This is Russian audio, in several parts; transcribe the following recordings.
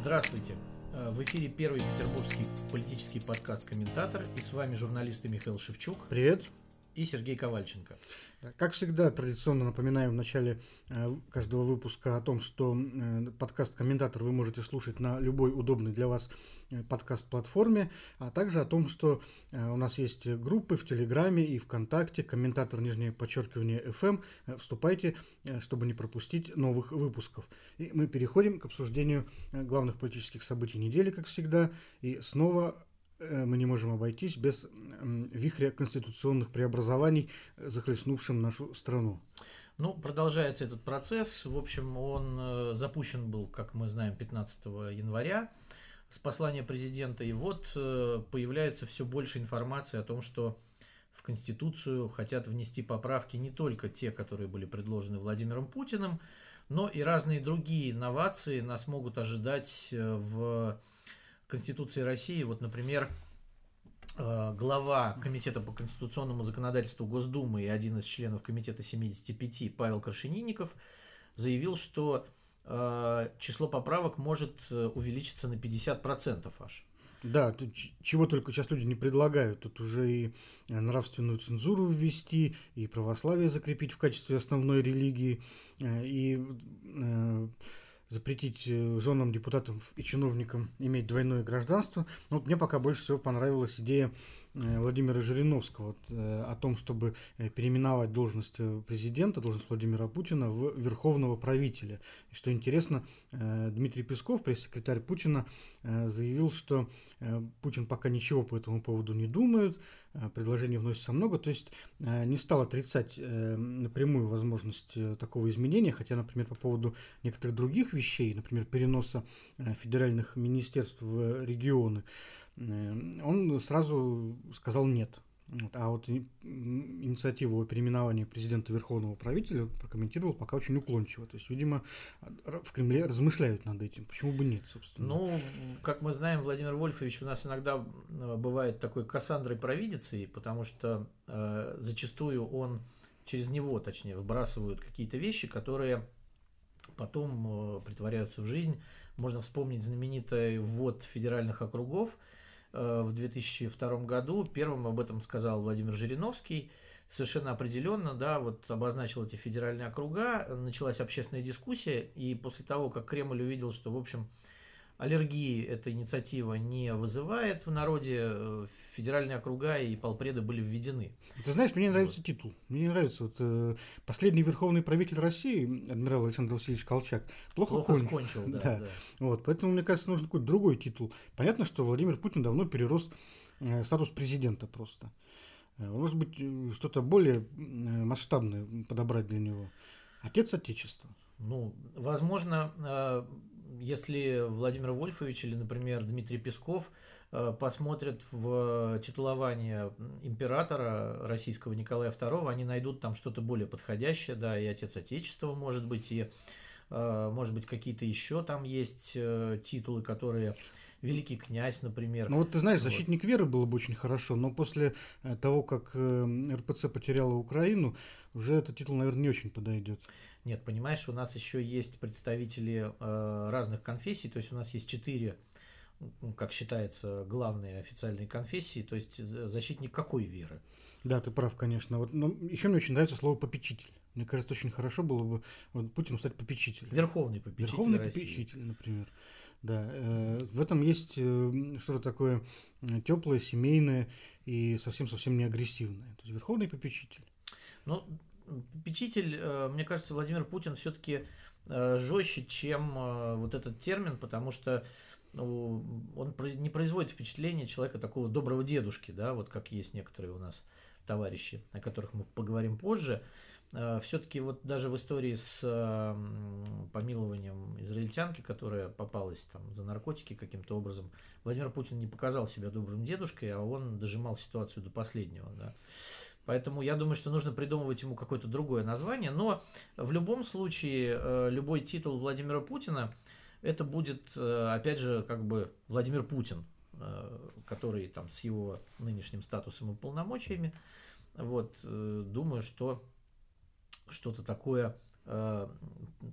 Здравствуйте! Э, В эфире первый петербургский политический подкаст «Комментатор» и с вами журналисты Михаил Шевчук Привет. И Сергей Ковальченко. Как всегда, традиционно напоминаем в начале э, каждого выпуска о том, что э, подкаст «Комментатор» вы можете слушать на любой удобной для вас э, подкаст-платформе, а также о том, что у нас есть группы в Телеграме и ВКонтакте, комментатор, нижнее подчеркивание, FM. Вступайте, чтобы не пропустить новых выпусков. И мы переходим к обсуждению главных политических событий недели, как всегда, и снова мы не можем обойтись без вихря конституционных преобразований, э, захлестнувшим нашу страну. Ну, продолжается этот процесс. В общем, он э, запущен был, как мы знаем, 15 января с послания президента. И вот э, появляется все больше информации о том, что в Конституцию хотят внести поправки не только те, которые были предложены Владимиром Путиным, но и разные другие инновации нас могут ожидать э, в Конституции России. Вот, например, э, глава Комитета по конституционному законодательству Госдумы и один из членов Комитета 75 Павел Крашенинников заявил, что э, число поправок может э, увеличиться на 50% аж. Да, тут чего только сейчас люди не предлагают. Тут уже и нравственную цензуру ввести, и православие закрепить в качестве основной религии, и запретить э, женам депутатам и чиновникам иметь двойное гражданство. Но вот мне пока больше всего понравилась идея Владимира Жириновского э, о том, чтобы э, переименовать должность э, президента, должность Владимира Путина в верховного правителя. И что интересно, э, Дмитрий Песков, пресс-секретарь Путина, э, заявил, что э, Путин пока ничего по этому поводу не думает, э, предложений вносится много, то есть э, не стал отрицать э, напрямую возможность э, такого изменения, хотя, например, по поводу некоторых других вещей, например, переноса э, федеральных министерств в регионы, э, он сразу сказал нет. А вот инициативу о переименовании президента Верховного правителя прокомментировал пока очень уклончиво. То есть, видимо, в Кремле размышляют над этим. Почему бы нет, собственно? Ну, как мы знаем, Владимир Вольфович у нас иногда э, бывает такой Кассандрой провидицей, потому что э, зачастую он через него, точнее, вбрасывают какие-то вещи, которые потом э, притворяются в жизнь. Можно вспомнить знаменитый ввод федеральных округов э, в 2002 году. Первым об этом сказал Владимир Жириновский. Совершенно определенно, да, вот обозначил эти федеральные округа, началась общественная дискуссия, и после того, как Кремль увидел, что, в общем, аллергии эта инициатива не вызывает в народе, э, федеральные округа и полпреды были введены. Ты знаешь, мне нравится титул. Мне не нравится вот э, последний верховный правитель России, адмирал Александр Васильевич Колчак, плохо, Плохо кончил. скончил, да, Да. да. Вот, поэтому, мне кажется, нужен какой-то другой титул. Понятно, что Владимир Путин давно перерос э, статус президента просто. Э, Может быть, э, что-то более масштабное подобрать для него. Отец Отечества. Ну, возможно, если Владимир Вольфович или, например, Дмитрий Песков э, посмотрят в титулование императора российского Николая II, они найдут там что-то более подходящее, да, и Отец Отечества, может быть, и, э, может быть, какие-то еще там есть э, титулы, которые... Великий князь, например. Ну вот ты знаешь, Вот. защитник веры было бы очень хорошо, но после э, того, как э, РПЦ потеряла Украину, уже этот титул, наверное, не очень подойдет. Нет, понимаешь, у нас еще есть представители э, разных конфессий, то есть у нас есть четыре, как считается, главные официальные конфессии, то есть за- защитник какой веры? Да, ты прав, конечно. Вот, но еще мне очень нравится слово попечитель. Мне кажется, очень хорошо было бы вот, Путину стать попечителем. Верховный попечитель Верховный России. попечитель, например. Да, э, в этом есть э, что-то такое теплое, семейное и совсем-совсем не агрессивное. То есть верховный попечитель. Ну, попечитель, э, мне кажется, Владимир Путин все-таки жестче, чем э, вот этот термин, потому что ну, он не производит впечатление человека такого доброго дедушки, да, вот как есть некоторые у нас товарищи, о которых мы поговорим позже. Все-таки вот даже в истории с э, помилованием израильтянки, которая попалась там за наркотики каким-то образом, Владимир Путин не показал себя добрым дедушкой, а он дожимал ситуацию до последнего, да. Поэтому я думаю, что нужно придумывать ему какое-то другое название. Но в любом случае, э, любой титул Владимира Путина, это будет, э, опять же, как бы Владимир Путин, э, который там с его нынешним статусом и полномочиями. Вот, э, думаю, что что-то такое, э,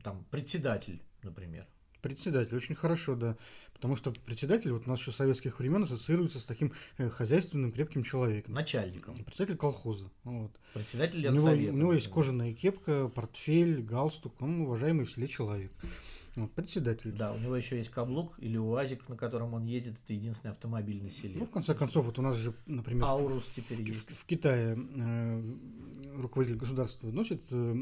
там, председатель, например. Председатель, очень хорошо, да. Потому что председатель вот у нас еще советских времен ассоциируется с таким э, хозяйственным крепким человеком. Начальником. Председатель колхоза. Вот. Председатель у него, совета, у него есть кожаная кепка, портфель, галстук. Он уважаемый в селе человек. Вот, председатель. Да, у него еще есть каблук или УАЗик, на котором он ездит. Это единственный автомобиль на селе. Ну, в конце концов, вот у нас же, например, Аурус в, теперь в, есть. в, в Китае э, руководитель государства носит э,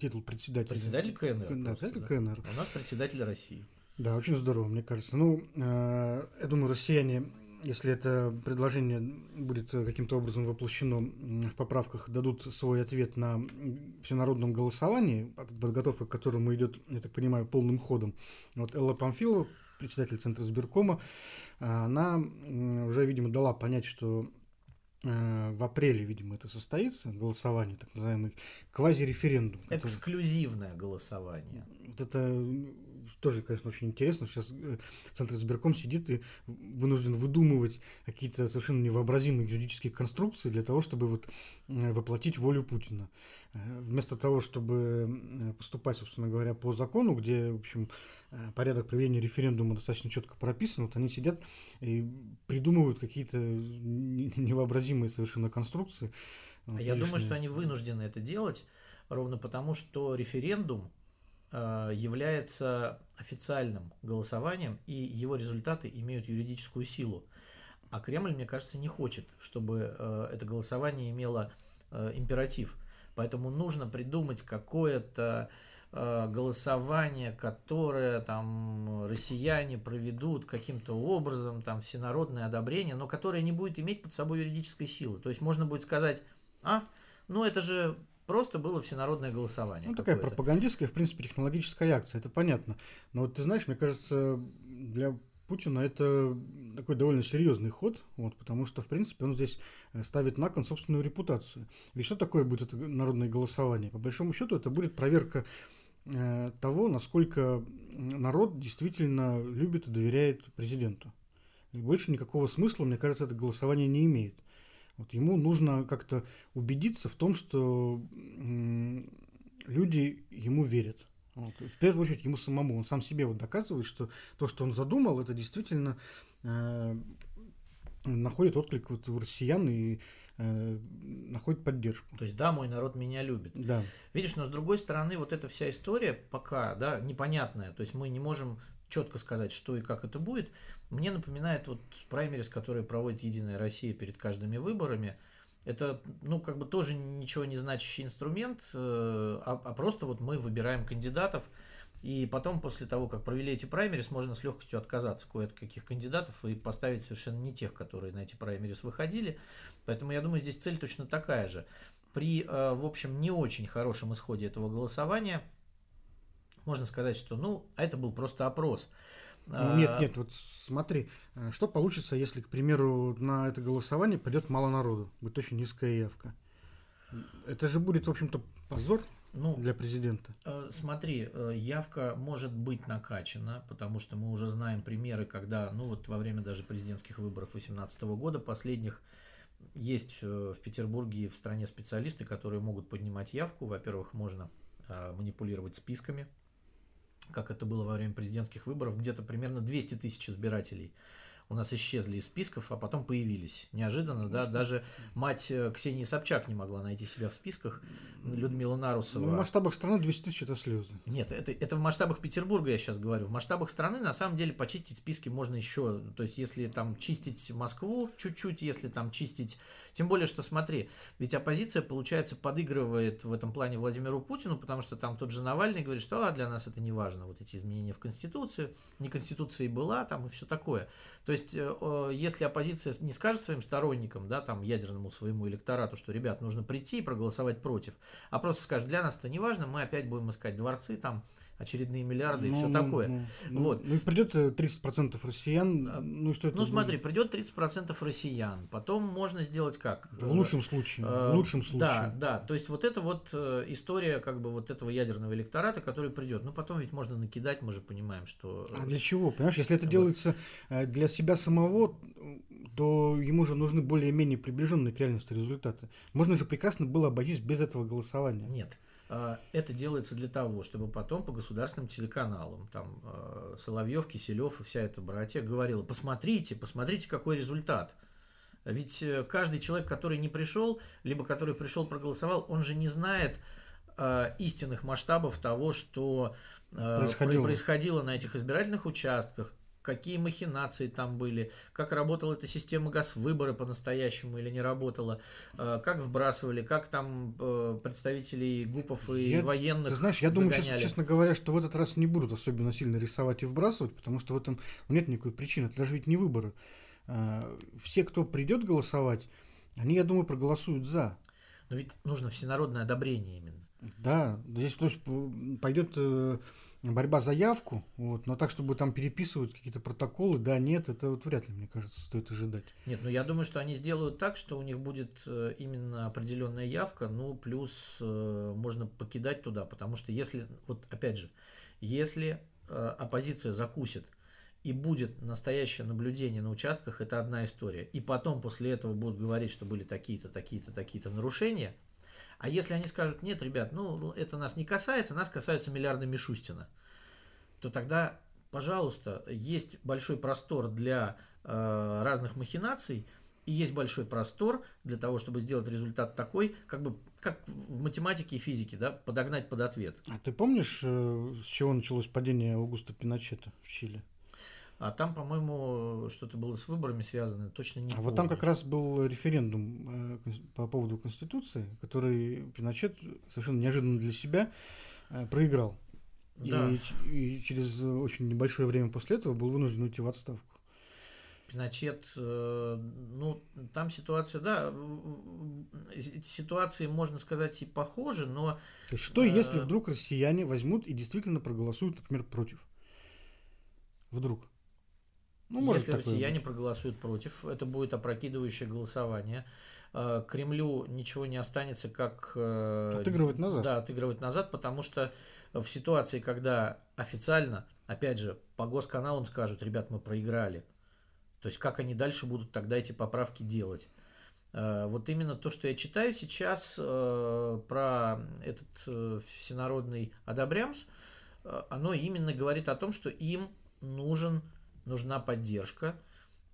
титул председателя. Председатель КНР. Да, председатель да. КНР. У нас председатель России. Да, очень здорово, мне кажется. Ну, э, я думаю, россияне, если это предложение будет каким-то образом воплощено в поправках, дадут свой ответ на всенародном голосовании, подготовка к которому идет, я так понимаю, полным ходом. Вот Элла Памфилова, председатель Центра сберкома, э, она уже, видимо, дала понять, что в апреле, видимо, это состоится, голосование, так называемый квазиреферендум. который- Эксклюзивное голосование. вот это тоже, конечно, очень интересно. Сейчас э, Центр избирком сидит и вынужден выдумывать какие-то совершенно невообразимые юридические конструкции для того, чтобы вот э, воплотить волю Путина. Э, Вместо того, чтобы поступать, собственно говоря, по закону, где, в общем, порядок проведения референдума достаточно четко прописан, вот они сидят и придумывают какие-то не- невообразимые совершенно конструкции. А Вот, Я думаю, лишние. что они вынуждены это делать ровно потому, что референдум является официальным голосованием, и его результаты имеют юридическую силу. А Кремль, мне кажется, не хочет, чтобы э, это голосование имело э, императив. Поэтому нужно придумать какое-то э, голосование, которое там россияне проведут каким-то образом, там всенародное одобрение, но которое не будет иметь под собой юридической силы. То есть можно будет сказать, а, ну это же просто было всенародное голосование. Ну, такая какое-то». пропагандистская, в принципе, технологическая акция, это понятно. Но вот ты знаешь, мне кажется, для Путина это такой довольно серьезный ход, вот, потому что, в принципе, он здесь э, ставит на кон собственную репутацию. Ведь что такое будет это народное голосование? По большому счету, это будет проверка э, того, насколько народ действительно любит и доверяет президенту. И больше никакого смысла, мне кажется, это голосование не имеет. Вот ему нужно как-то убедиться в том, что люди ему верят. Вот. В первую очередь ему самому. Он сам себе вот доказывает, что то, что он задумал, это действительно э, находит отклик вот у россиян и э, находит поддержку. То есть, да, мой народ меня любит. Да. Видишь, но с другой стороны, вот эта вся история пока, да, непонятная. То есть мы не можем четко сказать, что и как это будет. Мне напоминает вот праймерис, которые проводит Единая Россия перед каждыми выборами. Это, ну, как бы тоже ничего не значащий инструмент, э, а, а просто вот мы выбираем кандидатов, и потом, после того, как провели эти праймерис, можно с легкостью отказаться кое от каких кандидатов и поставить совершенно не тех, которые на эти праймерис выходили. Поэтому я думаю, здесь цель точно такая же. При, э, в общем, не очень хорошем исходе этого голосования можно сказать, что, ну, а это был просто опрос. Ну, нет, нет, вот смотри, э, что получится, если, к примеру, на это голосование пойдет мало народу, будет очень низкая явка. Это же будет, в общем-то, позор Ну, для президента. Э, Смотри, э, явка может быть накачана, потому что мы уже знаем примеры, когда, ну вот во время даже президентских выборов 2018 года последних есть в Петербурге и в стране специалисты, которые могут поднимать явку. Во-первых, можно манипулировать списками, как это было во время президентских выборов. Где-то примерно 200 тысяч избирателей у нас исчезли из списков, а потом появились. Неожиданно, да, даже мать э, Ксении Собчак не могла найти себя в списках, Людмила Нарусова. Ну, в масштабах страны 200 тысяч это слезы. Нет, это, это в масштабах Петербурга я сейчас говорю. В масштабах страны на самом деле почистить списки можно еще. То есть, если там чистить Москву чуть-чуть, если там чистить... Тем более, что смотри, ведь оппозиция, получается, подыгрывает в этом плане Владимиру Путину, потому что там тот же Навальный говорит, что а, для нас это не важно, вот эти изменения в Конституции, не Конституция и была там и все такое. То есть, э, э, если оппозиция не скажет своим сторонникам, да, там, ядерному своему электорату, что, ребят, нужно прийти и проголосовать против, а просто скажет, для нас это не важно, мы опять будем искать дворцы, там, очередные миллиарды и Ну, все ну, такое. Ну, ну, Вот. ну и придет э, 30% россиян, А, ну и что это Ну, будет? смотри, придет 30% россиян, потом можно сделать как? В лучшем случае, Э, в лучшем Да, случае. да, то есть вот это вот э, история как бы вот этого ядерного электората, который придет. Ну, потом ведь можно накидать, мы же понимаем, что... А для чего? Понимаешь, если это Вот. делается э, для себя самого, то ему же нужны более-менее приближенные к реальности результаты. Можно же прекрасно было обойтись без этого голосования. Нет. А, это делается для того, чтобы потом по государственным телеканалам, там а, Соловьев, Киселев и вся эта братья говорила, посмотрите, посмотрите, какой результат. Ведь э, каждый человек, который не пришел, либо который пришел, проголосовал, он же не знает э, истинных масштабов того, что э, происходило. происходило на этих избирательных участках, какие махинации там были, как работала эта система газ-выбора по-настоящему или не работала, э, как вбрасывали, как там э, представителей ГУПов и я, военных Ты знаешь, я загоняли. думаю, честно, честно говоря, что в этот раз не будут особенно сильно рисовать и вбрасывать, потому что в этом нет никакой причины, это даже ведь не выборы. Э, все, кто придет голосовать, они, я думаю, проголосуют за. Но ведь нужно всенародное одобрение именно. Да, здесь то есть, пойдет борьба за явку, вот, но так, чтобы там переписывать какие-то протоколы, да, нет, это вот вряд ли, мне кажется, стоит ожидать. Нет, ну я думаю, что они сделают так, что у них будет э, именно определенная явка, ну плюс э, можно покидать туда, потому что если, вот опять же, если э, оппозиция закусит и будет настоящее наблюдение на участках, это одна история. И потом после этого будут говорить, что были такие-то, такие-то, такие-то нарушения, а если они скажут, нет, ребят, ну это нас не касается, нас касается миллиарда Мишустина, то тогда, пожалуйста, есть большой простор для э, разных махинаций, и есть большой простор для того, чтобы сделать результат такой, как бы как в математике и физике, да, подогнать под ответ. А ты помнишь, э, с чего началось падение Аугуста Пиночета в Чили? А там, по-моему, что-то было с выборами связано, точно не А помню. вот там как раз был референдум э, по поводу Конституции, который Пиночет совершенно неожиданно для себя э, проиграл. Да. И, и через очень небольшое время после этого был вынужден уйти в отставку. Пиночет, э, ну, там ситуация, да, ситуации, можно сказать, и похожи, но... Что, если вдруг россияне возьмут и действительно проголосуют, например, против? Вдруг? Ну, может Если россияне быть. проголосуют против, это будет опрокидывающее голосование. Э, Кремлю ничего не останется, как... Э, отыгрывать назад. Да, отыгрывать назад, потому что в ситуации, когда официально, опять же, по госканалам скажут, ребят, мы проиграли. То есть, как они дальше будут тогда эти поправки делать? Э, вот именно то, что я читаю сейчас про этот всенародный одобрямс, оно именно говорит о том, что им нужен нужна поддержка,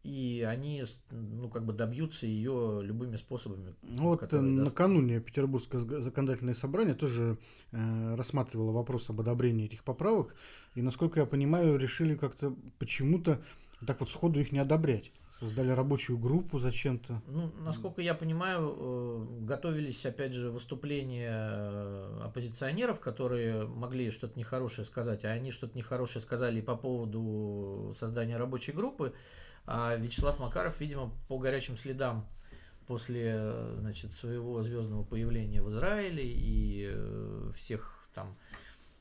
и они ну, как бы добьются ее любыми способами. Ну, вот э, накануне Петербургское законодательное собрание тоже э, рассматривало вопрос об одобрении этих поправок, и, насколько я понимаю, решили как-то почему-то так вот сходу их не одобрять. Создали рабочую группу зачем-то. Ну, насколько я понимаю, э, готовились, опять же, выступления э, оппозиционеров, которые могли что-то нехорошее сказать, а они что-то нехорошее сказали по поводу создания рабочей группы. А Вячеслав Макаров, видимо, по горячим следам после значит, своего звездного появления в Израиле и э, всех там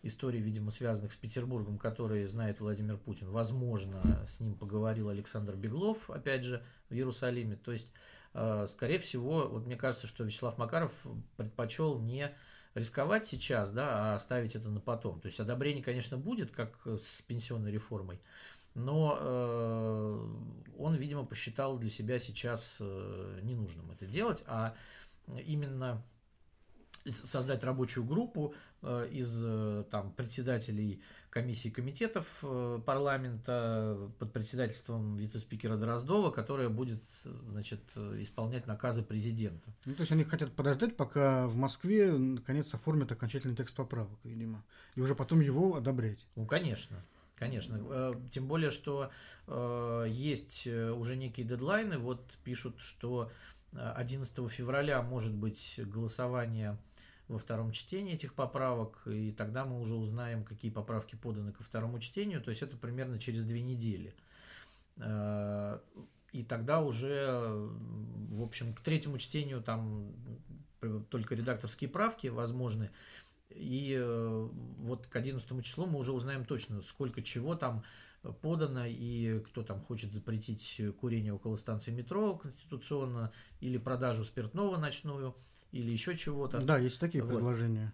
историй, видимо, связанных с Петербургом, которые знает Владимир Путин. Возможно, с ним поговорил Александр Беглов, опять же, в Иерусалиме. То есть, э, скорее всего, вот мне кажется, что Вячеслав Макаров предпочел не рисковать сейчас, да, а оставить это на потом. То есть одобрение, конечно, будет, как с пенсионной реформой, но э, он, видимо, посчитал для себя сейчас э, ненужным это делать, а именно создать рабочую группу э, из э, там, председателей комиссий комитетов э, парламента под председательством вице-спикера Дроздова, которая будет значит, исполнять наказы президента. Ну, то есть они хотят подождать, пока в Москве наконец оформят окончательный текст поправок, видимо, и уже потом его одобрять. Ну, конечно. Конечно, тем более, что есть уже некие дедлайны. Вот пишут, что 11 февраля может быть голосование во втором чтении этих поправок, и тогда мы уже узнаем, какие поправки поданы ко второму чтению, то есть это примерно через две недели. Э, и тогда уже, в общем, к третьему чтению там только редакторские правки возможны. И э, вот к 11 числу мы уже узнаем точно, сколько чего там подано, и кто там хочет запретить курение около станции метро конституционно, или продажу спиртного ночную – или еще чего-то. Да, есть такие вот. предложения.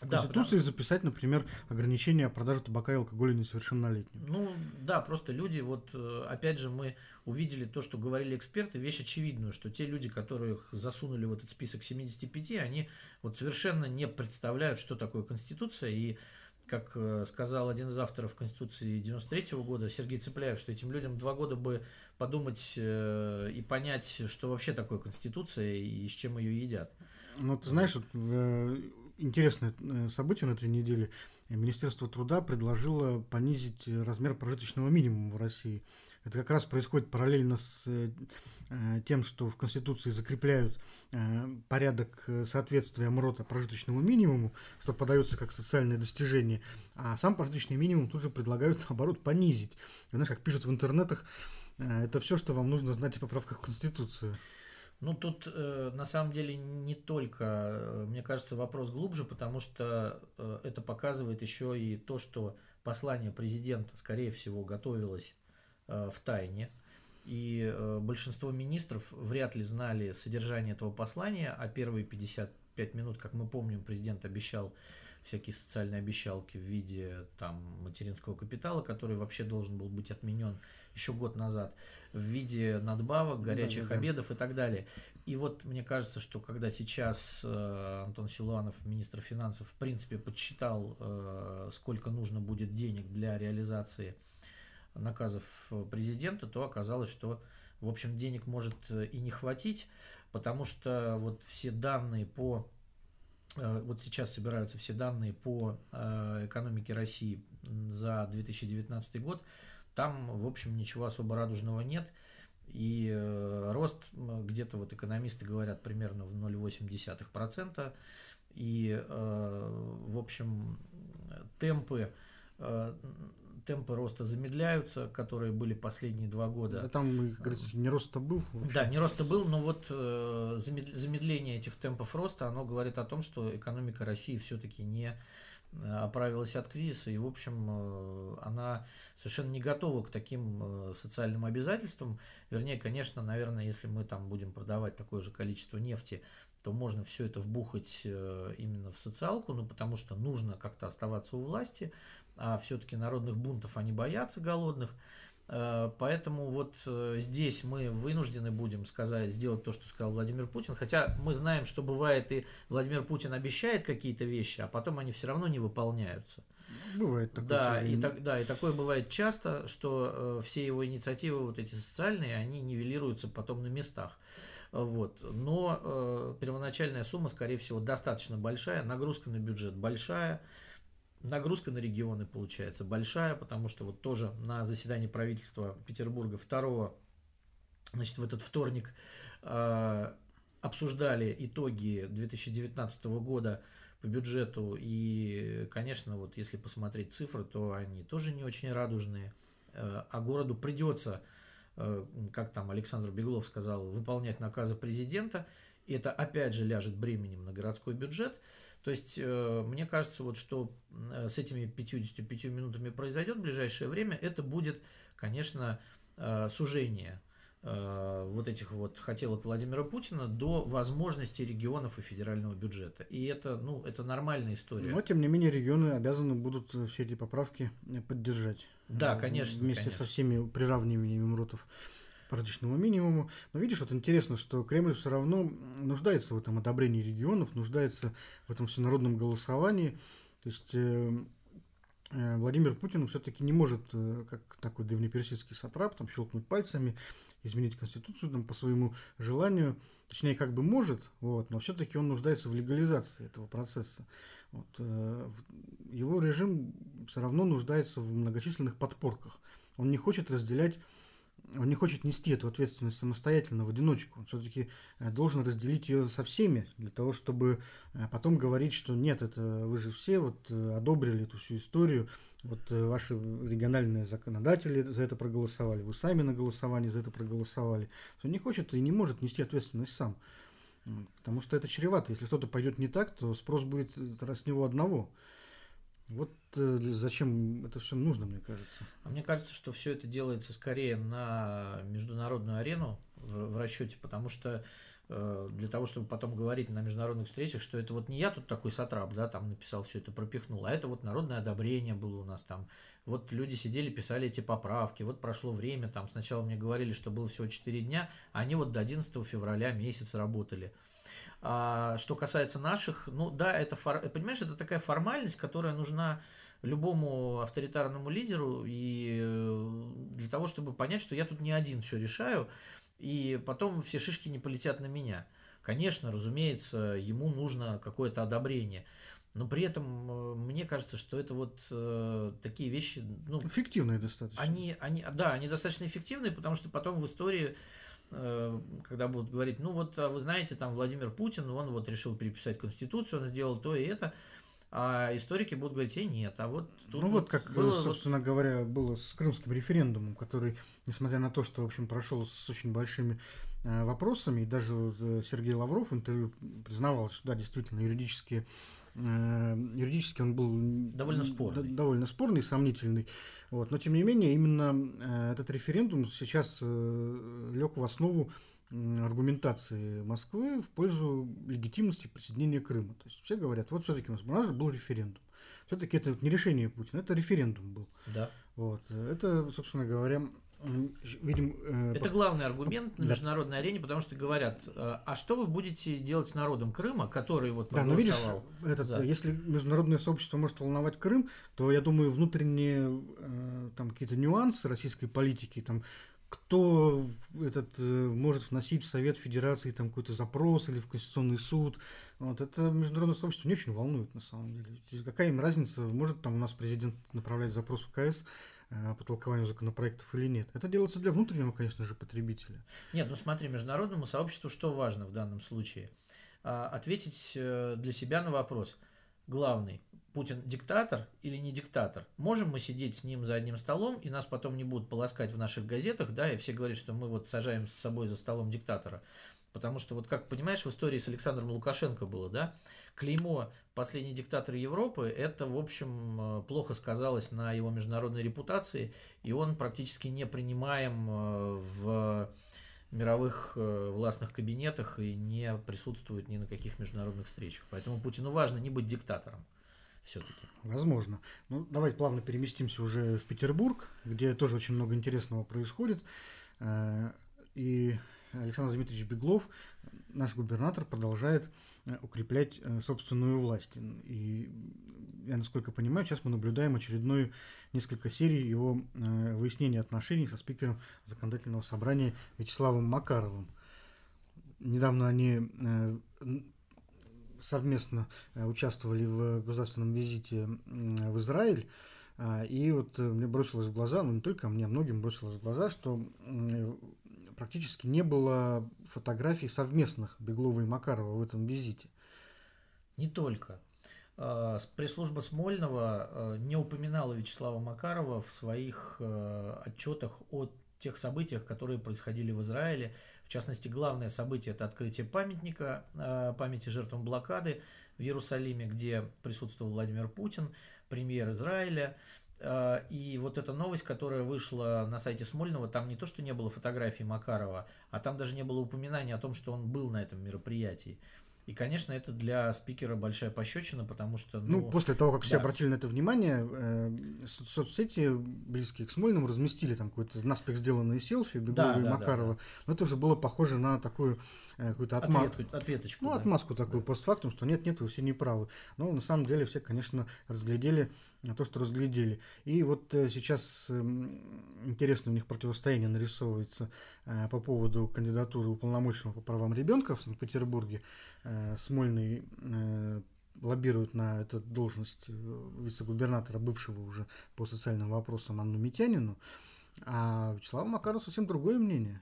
в Конституции да, записать, например, ограничение продажи табака и алкоголя несовершеннолетним. Ну да, просто люди, вот э, опять же мы увидели то, что говорили эксперты, вещь очевидную, что те люди, которых засунули в этот список 75, они вот совершенно не представляют, что такое Конституция, и как э, сказал один из авторов Конституции 93 года, Сергей Цепляев, что этим людям два года бы подумать э, и понять, что вообще такое Конституция и с чем ее едят. Ну, ты знаешь, вот, интересное э, событие на этой неделе. Министерство труда предложило понизить размер прожиточного минимума в России. Это как раз происходит параллельно с э, тем, что в Конституции закрепляют э, порядок соответствия МРОТа прожиточному минимуму, что подается как социальное достижение, а сам прожиточный минимум тут же предлагают, наоборот, понизить. Знаешь, как пишут в интернетах, это все, что вам нужно знать о поправках в Конституцию. Ну, тут э, на самом деле не только, э, мне кажется, вопрос глубже, потому что э, это показывает еще и то, что послание президента, скорее всего, готовилось э, в тайне. И э, большинство министров вряд ли знали содержание этого послания, а первые 55 минут, как мы помним, президент обещал всякие социальные обещалки в виде там материнского капитала, который вообще должен был быть отменен еще год назад, в виде надбавок, горячих да, да, обедов и так далее. И вот мне кажется, что когда сейчас э, Антон Силуанов, министр финансов, в принципе, подсчитал, э, сколько нужно будет денег для реализации наказов президента, то оказалось, что, в общем, денег может и не хватить, потому что вот все данные по Э, вот сейчас собираются все данные по э, экономике России за 2019 год, там, в общем, ничего особо радужного нет. И э, рост где-то вот экономисты говорят примерно в 0,8%. И, в общем, темпы темпы роста замедляются, которые были последние два года. Да, там, как говорится, не рост был. Да, не рост был, но вот э, замедление этих темпов роста, оно говорит о том, что экономика России все-таки не э, оправилась от кризиса, и, в общем, э, она совершенно не готова к таким социальным обязательствам. Вернее, конечно, наверное, если мы там будем продавать такое же количество нефти, то можно все это вбухать именно в социалку, ну, потому что нужно как-то оставаться у власти, а все-таки народных бунтов они боятся голодных. Э, поэтому вот э, здесь мы вынуждены будем сказать, сделать то, что сказал Владимир Путин. Хотя мы знаем, что бывает и Владимир Путин обещает какие-то вещи, а потом они все равно не выполняются. Бывает такое. Да, и, так, да, и такое бывает часто, что э, все его инициативы, вот эти социальные, они нивелируются потом на местах. Вот. Но э, первоначальная сумма, скорее всего, достаточно большая, нагрузка на бюджет большая. Нагрузка на регионы получается большая, потому что вот тоже на заседании правительства Петербурга 2 значит, в этот вторник э, обсуждали итоги 2019 года по бюджету. И, конечно, вот если посмотреть цифры, то они тоже не очень радужные. Э, а городу придется, э, как там Александр Беглов сказал, выполнять наказы президента. И это опять же ляжет бременем на городской бюджет. То есть, э, мне кажется, вот что э, с этими 55 минутами произойдет в ближайшее время, это будет, конечно, э, сужение вот этих вот хотелок Владимира Путина до возможностей регионов и федерального бюджета. И это, ну, это нормальная история. Но, тем не менее, регионы обязаны будут все эти поправки поддержать. Да, конечно. Вместе конечно. со всеми приравниваниями МРОТов прожиточному минимуму. Но видишь, вот интересно, что Кремль все равно нуждается в этом одобрении регионов, нуждается в этом всенародном голосовании. То есть э, э, Владимир Путин все-таки не может, э, как такой древнеперсидский сатрап, там, щелкнуть пальцами, изменить конституцию там, по своему желанию. Точнее, как бы может, вот, но все-таки он нуждается в легализации этого процесса. Вот, э, его режим все равно нуждается в многочисленных подпорках. Он не хочет разделять он не хочет нести эту ответственность самостоятельно, в одиночку. Он все-таки э, должен разделить ее со всеми, для того, чтобы э, потом говорить, что нет, это вы же все вот э, одобрили эту всю историю, вот ваши региональные законодатели за это проголосовали, вы сами на голосовании за это проголосовали. Он не хочет и не может нести ответственность сам. Потому что это чревато. Если что-то пойдет не так, то спрос будет с него одного. Вот э, зачем это все нужно, мне кажется. А мне кажется, что все это делается скорее на международную арену в, в расчете, потому что э, для того, чтобы потом говорить на международных встречах, что это вот не я тут такой сатрап, да, там написал все это, пропихнул, а это вот народное одобрение было у нас там. Вот люди сидели, писали эти поправки, вот прошло время, там сначала мне говорили, что было всего 4 дня, а они вот до 11 февраля месяц работали. А что касается наших, ну да, это, понимаешь, это такая формальность, которая нужна любому авторитарному лидеру и э, для того, чтобы понять, что я тут не один все решаю, и потом все шишки не полетят на меня. Конечно, разумеется, ему нужно какое-то одобрение. Но при этом э, мне кажется, что это вот э, такие вещи, ну, эффективные достаточно. Они, они, да, они достаточно эффективные, потому что потом в истории, когда будут говорить, ну вот, а вы знаете, там Владимир Путин, он вот решил переписать конституцию, он сделал то и это, а историки будут говорить, э, нет, а вот тут Ну вот, вот как, было собственно вот... говоря, было с крымским референдумом, который, несмотря на то, что, в общем, прошел с очень большими э, вопросами, и даже вот, э, Сергей Лавров в интервью признавал, что да, действительно, юридически э, юридически он был довольно спорный, довольно спорный, сомнительный, вот, но тем не менее именно э, этот референдум сейчас э, лег в основу аргументации Москвы в пользу легитимности присоединения Крыма. То есть все говорят, вот все-таки у нас, у нас же был референдум. Все-таки это не решение Путина, это референдум был. Да. Вот. Это, собственно говоря, видим... Э, это главный аргумент на международной арене, потому что говорят, э, а что вы будете делать с народом Крыма, который вот Да, но видишь, этот, за... если международное сообщество может волновать Крым, то, я думаю, внутренние э, там какие-то нюансы российской политики, там кто этот может вносить в Совет Федерации там какой-то запрос или в Конституционный суд. Вот это международное сообщество не очень волнует на самом деле. Какая им разница, может там у нас президент направлять запрос в КС по толкованию законопроектов или нет. Это делается для внутреннего, конечно же, потребителя. Нет, ну смотри, международному сообществу что важно в данном случае? А, ответить э, для себя на вопрос. Главный, Путин диктатор или не диктатор? Можем мы сидеть с ним за одним столом, и нас потом не будут полоскать в наших газетах, да, и все говорят, что мы вот сажаем с собой за столом диктатора. Потому что, вот как понимаешь, в истории с Александром Лукашенко было, да, клеймо «последний диктатор Европы» это, в общем, э, плохо сказалось на его международной репутации, и он практически не принимаем э, в мировых э, властных кабинетах и не присутствует ни на каких международных встречах. Поэтому Путину важно не быть диктатором все-таки. Возможно. Ну, давайте плавно переместимся уже в Петербург, где тоже очень много интересного происходит. И Александр Дмитриевич Беглов, наш губернатор, продолжает э, укреплять э, собственную власть. И я, насколько понимаю, сейчас мы наблюдаем очередную несколько серий его выяснения отношений со спикером законодательного собрания Вячеславом Макаровым. Недавно они совместно э, участвовали в государственном визите в Израиль. А, и вот э, мне бросилось в глаза, ну не только мне, а многим бросилось в глаза, что практически не было фотографий совместных Беглова и Макарова в этом визите. Не только. А, пресс-служба Смольного э, не упоминала Вячеслава Макарова в своих отчетах о тех событиях, которые происходили в Израиле, частности, главное событие – это открытие памятника памяти жертвам блокады в Иерусалиме, где присутствовал Владимир Путин, премьер Израиля. Э, и вот эта новость, которая вышла на сайте Смольного, там не то, что не было фотографии Макарова, а там даже не было упоминания о том, что он был на этом мероприятии. И, конечно, это для спикера большая пощечина, потому что... Ну, ну после того, как да. все обратили на это внимание, э, соцсети, близкие к Смольному, разместили там какой-то наспех сделанные селфи Беглова да, и да, Макарова. Да, да. Но это уже было похоже на такую э, какую-то отма... Ответ, ответочку. Ну, да. отмазку такую да. постфактум, что нет-нет, вы все неправы. Но на самом деле все, конечно, разглядели то, что разглядели. И вот э, сейчас э, интересно у них противостояние нарисовывается э, по поводу кандидатуры уполномоченного по правам ребенка в Санкт-Петербурге. Э, Смольный лоббирует на эту должность вице-губернатора, бывшего уже по социальным вопросам Анну Митянину, а Вячеслав Макаров совсем другое мнение.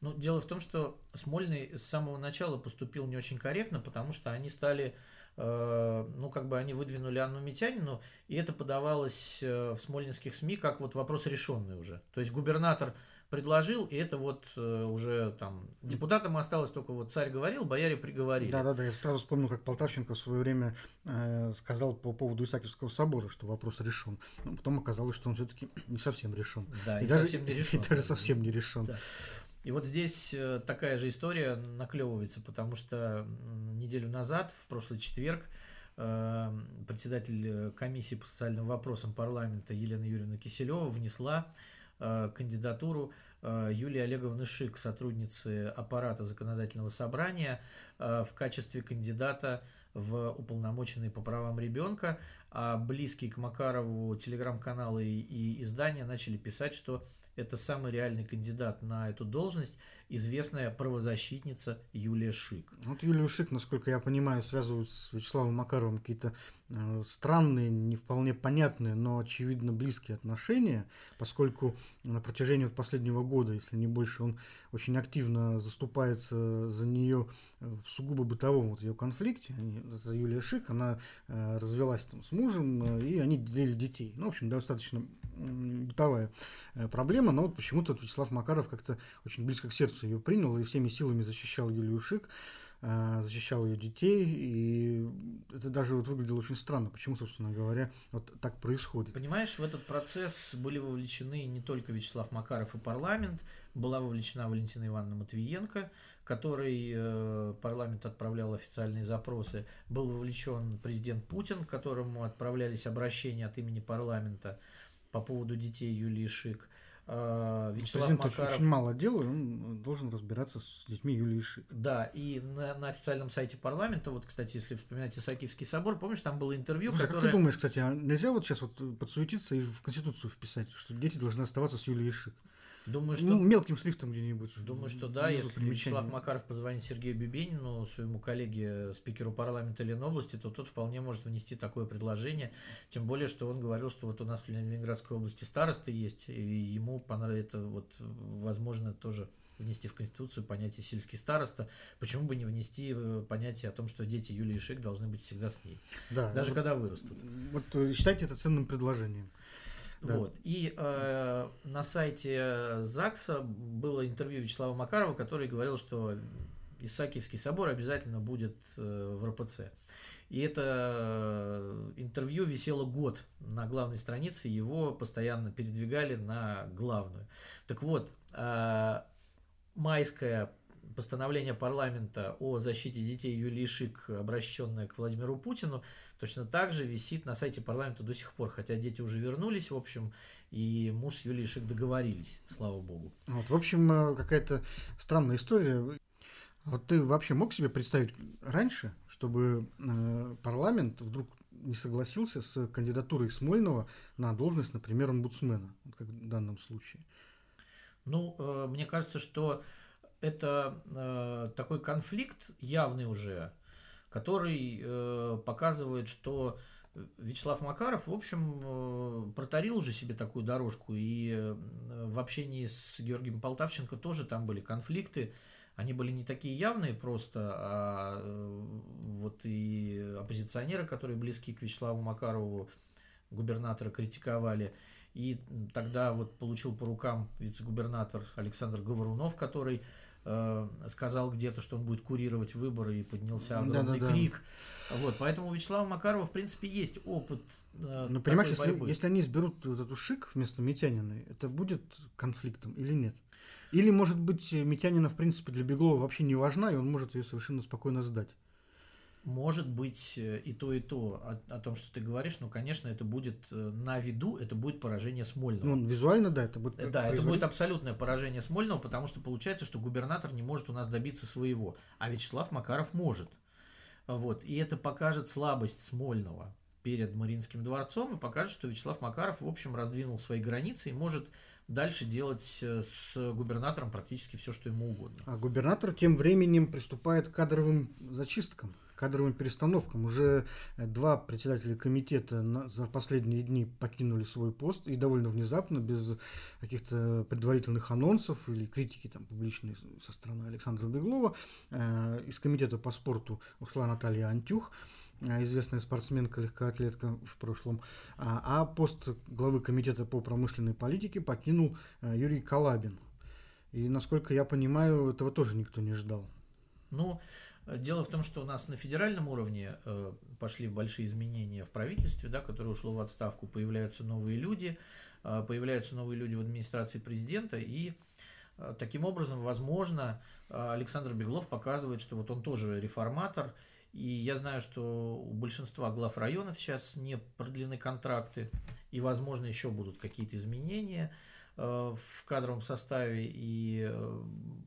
Ну, дело в том, что Смольный с самого начала поступил не очень корректно, потому что они стали ну, как бы они выдвинули Анну Митянину, и это подавалось э, в смольнинских СМИ как вот вопрос решенный уже. То есть губернатор предложил, и это вот э, уже там депутатам осталось только вот царь говорил, бояре приговорили. Да-да-да, я сразу вспомнил, как Полтавченко в свое время э, сказал по поводу Исаакиевского собора, что вопрос решен. Но потом оказалось, что он все-таки не совсем решен. Да, и, и даже, совсем не решен. И даже совсем не решен. Да. И вот здесь э, такая же история наклевывается, потому что неделю назад, в прошлый четверг, э, председатель комиссии по социальным вопросам парламента Елена Юрьевна Киселева внесла кандидатуру Юлии Олеговны Шик, сотрудницы аппарата законодательного собрания, в качестве кандидата в уполномоченные по правам ребенка, а близкие к Макарову телеграм-каналы и издания начали писать, что это самый реальный кандидат на эту должность, известная правозащитница Юлия Шик. Вот Юлия Шик, насколько я понимаю, связывают с Вячеславом Макаровым какие-то э, странные, не вполне понятные, но очевидно близкие отношения, поскольку на протяжении последнего года, если не больше, он очень активно заступается за нее в сугубо бытовом вот ее конфликте. Это Юлия Шик, она э, развелась там с мужем, э, и они делили детей. Ну, в общем, достаточно бытовая проблема, но вот почему-то Вячеслав Макаров как-то очень близко к сердцу ее принял и всеми силами защищал Юлию Шик, э, защищал ее детей, и это даже вот выглядело очень странно, почему, собственно говоря, вот так происходит. Понимаешь, в этот процесс были вовлечены не только Вячеслав Макаров и парламент, была вовлечена Валентина Ивановна Матвиенко, который э, парламент отправлял официальные запросы, был вовлечен президент Путин, которому отправлялись обращения от имени парламента, по поводу детей Юлии Шик. А, Вячеслав Президент Макаров... очень мало делает, он должен разбираться с детьми Юлии Шик. Да, и на, на официальном сайте парламента, вот, кстати, если вспоминать Исаакиевский собор, помнишь, там было интервью, ну, которое... Как ты думаешь, кстати, а нельзя вот сейчас вот подсуетиться и в Конституцию вписать, что дети должны оставаться с Юлией Шик? Думаю, что... Ну, мелким шрифтом где-нибудь. Думаю, что да, если Вячеслав Макаров позвонит Сергею Бибенину, своему коллеге, спикеру парламента Ленобласти, то тот вполне может внести такое предложение. Тем более, что он говорил, что вот у нас в Ленинградской области старосты есть, и ему понравится, вот, возможно, тоже внести в Конституцию понятие сельский староста. Почему бы не внести э, понятие о том, что дети Юлии Шик должны быть всегда с ней, да, даже вот, когда вырастут. Вот э, считайте это ценным предложением. Да. Вот. И э, на сайте ЗАГСа было интервью Вячеслава Макарова, который говорил, что Исаакиевский собор обязательно будет э, в РПЦ. И это интервью висело год на главной странице, его постоянно передвигали на главную. Так вот, э, майское постановление парламента о защите детей Юлии Шик, обращенное к Владимиру Путину, точно так же висит на сайте парламента до сих пор, хотя дети уже вернулись, в общем, и муж с Юлией Шик договорились, слава богу. Вот, в общем, э, какая-то странная история. Вот ты вообще мог себе представить раньше, чтобы э, парламент вдруг не согласился с кандидатурой Смольного на должность, например, омбудсмена, вот как в данном случае? Ну, э, мне кажется, что это э, такой конфликт явный уже, который э, показывает, что Вячеслав Макаров, в общем, э, протарил уже себе такую дорожку, и э, в общении с Георгием Полтавченко тоже там были конфликты, они были не такие явные просто, а э, вот и оппозиционеры, которые близки к Вячеславу Макарову, губернатора критиковали, и тогда вот получил по рукам вице-губернатор Александр Говорунов, который э, сказал где-то, что он будет курировать выборы, и поднялся огромный да, да, крик. Да. Вот, поэтому у Вячеслава Макарова, в принципе, есть опыт э, Ну, понимаешь, если, если они изберут вот эту шик вместо Митянина, это будет конфликтом или нет? Или, может быть, Митянина, в принципе, для Беглова вообще не важна, и он может ее совершенно спокойно сдать? Может быть э, и то, и то о, о том, что ты говоришь, но, конечно, это будет э, на виду, это будет поражение Смольного. Ну, визуально, да, это будет. Да, это будет абсолютное поражение Смольного, потому что получается, что губернатор не может у нас добиться своего, а Вячеслав Макаров может. Вот, и это покажет слабость Смольного перед Мариинским дворцом и покажет, что Вячеслав Макаров, в общем, раздвинул свои границы и может дальше делать э, с губернатором практически все, что ему угодно. А губернатор тем временем приступает к кадровым зачисткам кадровым перестановкам. Уже э, два председателя комитета за последние дни покинули свой пост и довольно внезапно, без каких-то предварительных анонсов или критики там, публичной со стороны Александра Беглова. Э, из комитета по спорту ушла Наталья Антюх э, известная спортсменка, легкоатлетка в прошлом, а, а пост главы комитета по промышленной политике покинул Юрий Калабин. И, насколько я понимаю, этого тоже никто не ждал. Ну, Дело в том, что у нас на федеральном уровне э, пошли большие изменения в правительстве, да, которое ушло в отставку, появляются новые люди, э, появляются новые люди в администрации президента, и Таким образом, возможно, Александр Беглов показывает, что вот он тоже реформатор, и я знаю, что у большинства глав районов сейчас не продлены контракты, и, возможно, еще будут какие-то изменения в кадровом составе. И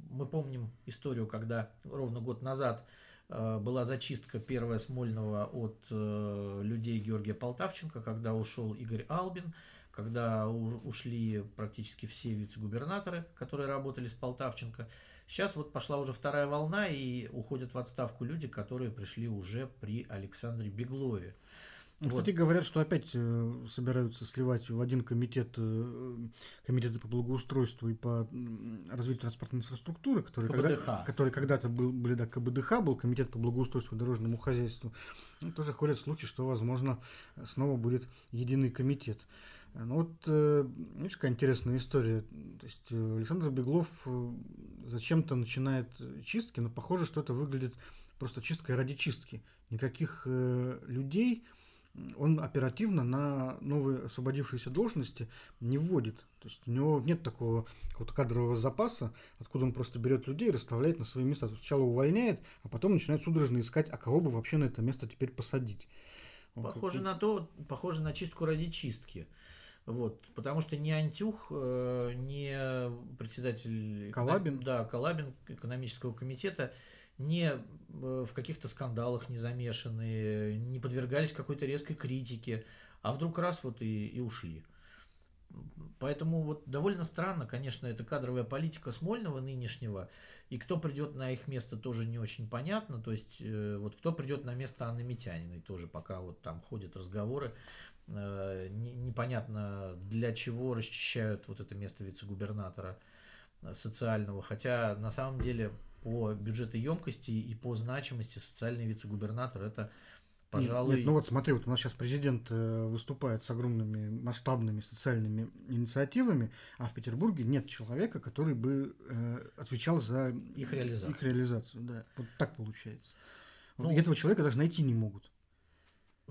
мы помним историю, когда ровно год назад была зачистка первая Смольного от людей Георгия Полтавченко, когда ушел Игорь Албин когда ушли практически все вице-губернаторы, которые работали с Полтавченко. Сейчас вот пошла уже вторая волна, и уходят в отставку люди, которые пришли уже при Александре Беглове. Кстати, вот. говорят, что опять э, собираются сливать в один комитет э, комитеты по благоустройству и по развитию транспортной инфраструктуры, который, когда, который когда-то был, были, да, КБДХ, был комитет по благоустройству и дорожному хозяйству. Ну, тоже ходят слухи, что, возможно, снова будет единый комитет. Ну вот, э, видишь, какая интересная история. То есть э, Александр Беглов э, зачем-то начинает чистки, но похоже, что это выглядит просто чисткой ради чистки. Никаких людей он оперативно на новые освободившиеся должности не вводит. То есть у него нет такого какого-то кадрового запаса, откуда он просто берет людей и расставляет на свои места. Сначала увольняет, а потом начинает судорожно искать, а кого бы вообще на это место теперь посадить. Похоже на то, похоже на чистку ради чистки. Вот, потому что ни Антюх, э, ни председатель Калабин, да, Калабин экономического комитета не э, в каких-то скандалах не замешаны, не подвергались какой-то резкой критике, а вдруг раз вот и, и ушли. Поэтому вот довольно странно, конечно, это кадровая политика Смольного нынешнего, и кто придет на их место тоже не очень понятно, то есть э, вот кто придет на место Анны Митяниной тоже пока вот там ходят разговоры, Э, непонятно для чего расчищают вот это место вице-губернатора социального, хотя на самом деле по бюджетоемкости и по значимости социальный вице-губернатор это пожалуй... Нет, ну вот смотри, вот у нас сейчас президент э, выступает с огромными масштабными социальными инициативами, а в Петербурге нет человека, который бы отвечал за их реализацию. Их реализацию да. Вот так получается. Ну, этого человека даже найти не могут.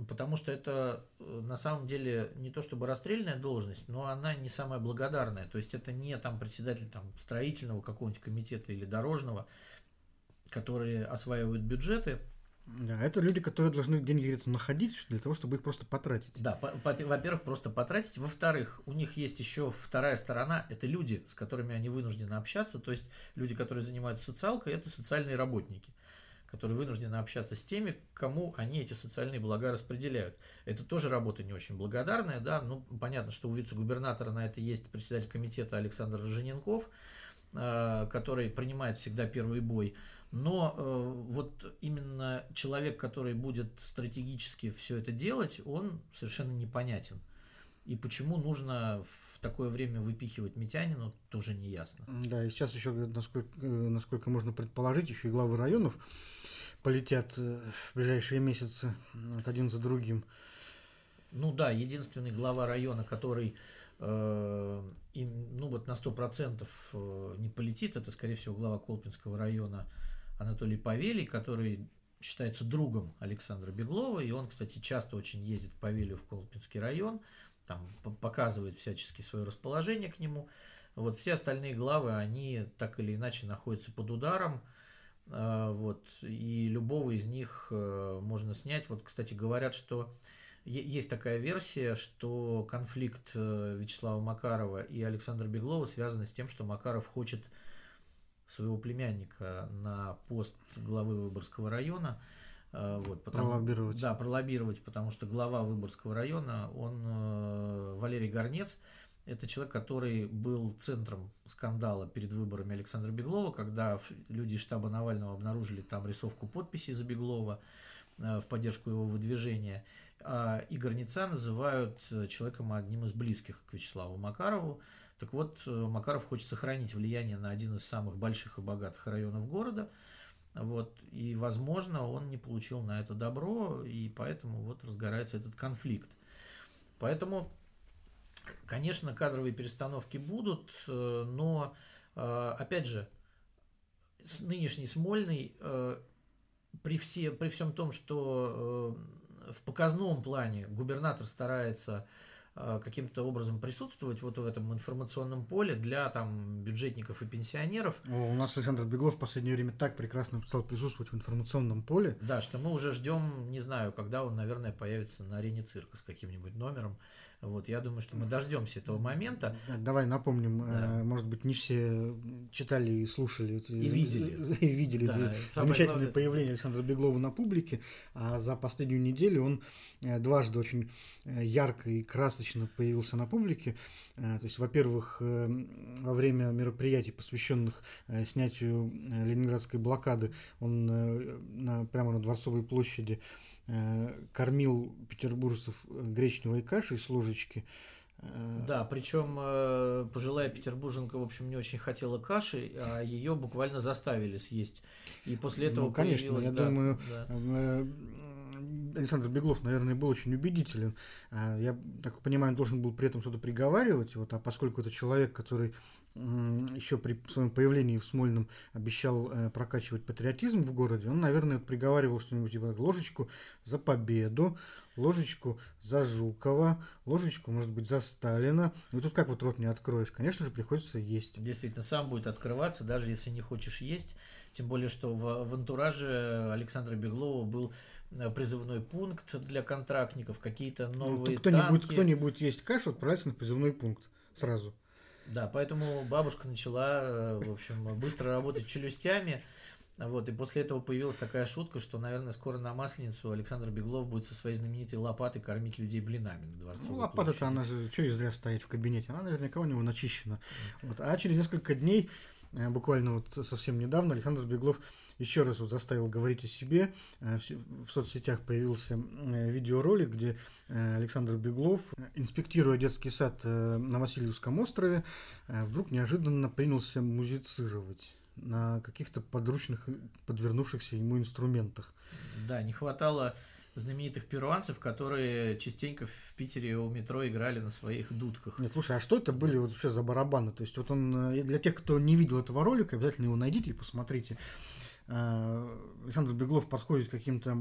Потому что это э, на самом деле не то чтобы расстрельная должность, но она не самая благодарная. То есть это не там председатель там, строительного какого-нибудь комитета или дорожного, которые осваивают бюджеты. Да, это люди, которые должны деньги где-то находить для того, чтобы их просто потратить. Да, во-первых, просто потратить. Во-вторых, у них есть еще вторая сторона, это люди, с которыми они вынуждены общаться. То есть люди, которые занимаются социалкой, это социальные работники которые вынуждены общаться с теми, кому они эти социальные блага распределяют. Это тоже работа не очень благодарная, да, ну, понятно, что у вице-губернатора на это есть председатель комитета Александр Жененков, э, который принимает всегда первый бой, но э, вот именно человек, который будет стратегически все это делать, он совершенно непонятен. И почему нужно в такое время выпихивать Митянину, тоже не ясно. Да, и сейчас еще, насколько, э, насколько можно предположить, еще и главы районов полетят э, в ближайшие месяцы вот один за другим. Ну да, единственный глава района, который э, им, ну вот на 100% э, не полетит, это, скорее всего, глава Колпинского района Анатолий Павелий, который считается другом Александра Беглова, и он, кстати, часто очень ездит в Павелью в Колпинский район, там показывает всячески свое расположение к нему. Вот все остальные главы, они так или иначе находятся под ударом, а, вот, и любого из них э, можно снять. Вот, кстати, говорят, что есть такая версия, что конфликт э, Вячеслава Макарова и Александра Беглова связан с тем, что Макаров хочет своего племянника на пост главы Выборгского района. Э, вот, потому, пролоббировать. Да, пролоббировать, потому что глава Выборгского района, он Валерий Горнец, это человек, который был центром скандала перед выборами Александра Беглова, когда люди из штаба Навального обнаружили там рисовку подписи за Беглова э, в поддержку его выдвижения. А Игорь Ница называют э, человеком одним из близких к Вячеславу Макарову. Так вот, э, Макаров хочет сохранить влияние на один из самых больших и богатых районов города. Вот, и, возможно, он не получил на это добро, и поэтому вот разгорается этот конфликт. Поэтому Конечно, кадровые перестановки будут, э, но, э, опять же, нынешний Смольный э, при, все, при всем том, что в показном плане губернатор старается каким-то образом присутствовать вот в этом информационном поле для там бюджетников и пенсионеров. У нас Александр Беглов в последнее время так прекрасно стал присутствовать в информационном поле. Да, что мы уже ждем, не знаю, когда он, наверное, появится на арене цирка с каким-нибудь номером. Вот, я думаю, что мы дождемся этого момента. Давай напомним, да. Э, может быть, не все читали и слушали и видели, и видели да, замечательное главное... появление Александра Беглова на публике, а за последнюю неделю он э, дважды очень ярко и красочно появился на публике. Э, то есть, во-первых, во время мероприятий, посвященных снятию ленинградской блокады, он прямо на Дворцовой площади Э, кормил петербуржцев э, гречневой кашей с ложечки. Э, да, причем пожилая петербурженка, в общем, не очень хотела каши, а ее буквально заставили съесть. И после этого ну, конечно, я да, думаю, да. Александр Беглов, наверное, был очень убедителен. Я так понимаю, он должен был при этом что-то приговаривать, вот, а поскольку это человек, который еще при своем появлении в Смольном обещал э, прокачивать патриотизм в городе, он, наверное, приговаривал что-нибудь типа ложечку за победу, ложечку за Жукова, ложечку, может быть, за Сталина. И тут как вот рот не откроешь? Конечно же, приходится есть. Действительно, сам будет открываться, даже если не хочешь есть. Тем более, что в, в антураже Александра Беглова был э, призывной пункт для контрактников, какие-то ну, новые ну, кто, танки. Не будет, кто не будет есть кашу, отправляется на призывной пункт сразу. Да, поэтому бабушка начала, э, в общем, быстро работать челюстями. Вот, и после этого появилась такая шутка, что, наверное, скоро на Масленицу Александр Беглов будет со своей знаменитой лопатой кормить людей блинами на дворцовой Ну, лопата-то она же, что и зря стоит в кабинете, она наверняка у него начищена. Вот. А через несколько дней, э, буквально вот совсем недавно, Александр Беглов еще раз вот заставил говорить о себе. Э, в соцсетях появился э, видеоролик, где э, Александр Беглов, инспектируя детский сад на Васильевском острове, вдруг неожиданно принялся музицировать на каких-то подручных, подвернувшихся ему инструментах. Да, не хватало знаменитых перуанцев, которые частенько в Питере у метро играли на своих дудках. Нет, слушай, а что это были вот вообще за барабаны? То есть вот он, для тех, кто не видел этого ролика, обязательно его найдите и посмотрите. Э, Александр Беглов подходит к каким-то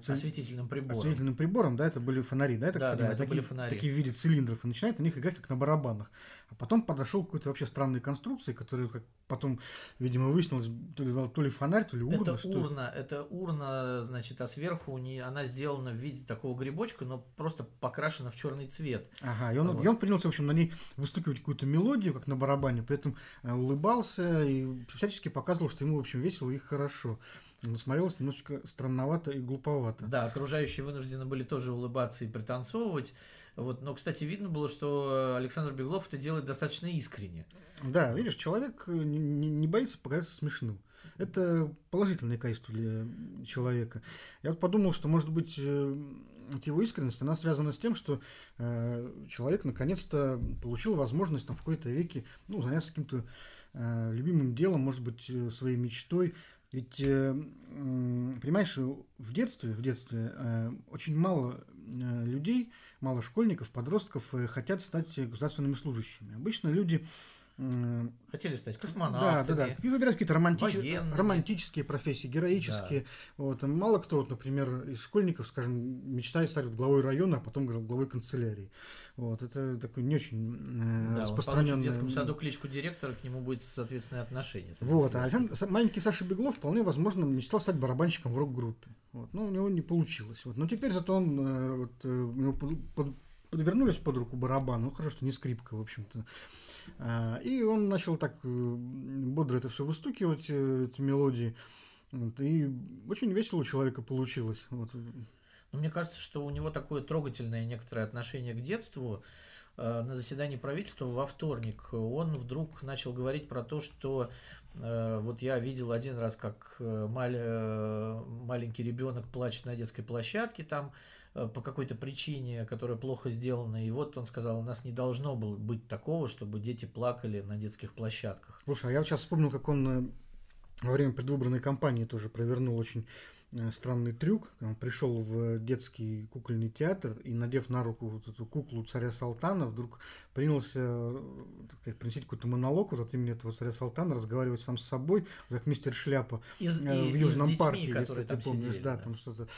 ц... осветительным приборам. Осветительным приборам, да, это были фонари, да, это да, да, это такие, были фонари. такие в виде цилиндров, и начинает на них играть как на барабанах. А потом подошел к какой-то вообще странной конструкции, которая как потом, видимо, выяснилось, то ли, то ли фонарь, то ли урна. Это что... урна, это урна, значит, а сверху не, она сделана в виде такого грибочка, но просто покрашена в черный цвет. Ага, и он, вот. и он принялся, в общем, на ней выстукивать какую-то мелодию, как на барабане, при этом э, улыбался и всячески показывал, что ему, в общем, весело и хорошо. Но смотрелось немножечко странновато и глуповато. Да, окружающие вынуждены были тоже улыбаться и пританцовывать. Вот, но, кстати, видно было, что Александр Беглов это делает достаточно искренне. Да, видишь, человек э, не, не боится показаться смешным. Это положительное качество для человека. Я вот подумал, что, может быть, э, его искренность, она связана с тем, что э, человек наконец-то получил возможность там, в какой-то веке ну, заняться каким-то э, любимым делом, может быть, э, своей мечтой. Ведь, э, понимаешь, в детстве, в детстве э, очень мало Э, людей, мало школьников, подростков хотят стать государственными служащими. Обычно люди Хотели стать космонавтами. Да, да, да. И выбирать какие-то романтич... романтические профессии, героические. Да. Вот. Мало кто, вот, например, из школьников, скажем, мечтает стать главой района, а потом главой канцелярии. Вот. Это такой не очень э, да, распространенный... В детском саду кличку директора, к нему будет соответственное отношение. Вот. А маленький Саша Беглов вполне возможно мечтал стать барабанщиком в рок-группе. Вот. Но у него не получилось. Вот. Но теперь зато он э, вот, э, под, подвернулись под руку барабан. Ну, хорошо, что не скрипка, в общем-то. А, и он начал так э, бодро это все выстукивать, э, эти мелодии. И очень весело у человека получилось. Вот. Но мне кажется, что у него такое трогательное некоторое отношение к детству. Э, на заседании правительства во вторник он вдруг начал говорить про то, что вот я видел один раз, как маленький ребенок плачет на детской площадке, там по какой-то причине, которая плохо сделана. И вот он сказал, у нас не должно было быть такого, чтобы дети плакали на детских площадках. Слушай, а я сейчас вспомнил, как он э, во время предвыборной кампании тоже провернул очень э, странный трюк. Он пришел в детский кукольный театр и, надев на руку вот эту куклу царя Салтана, вдруг принялся э, так сказать, приносить какой-то монолог вот от имени этого царя Салтана, разговаривать сам с собой, как мистер Шляпа Из, э, в и Южном детьми, парке, если ты помнишь, сидели, да, да. там что-то,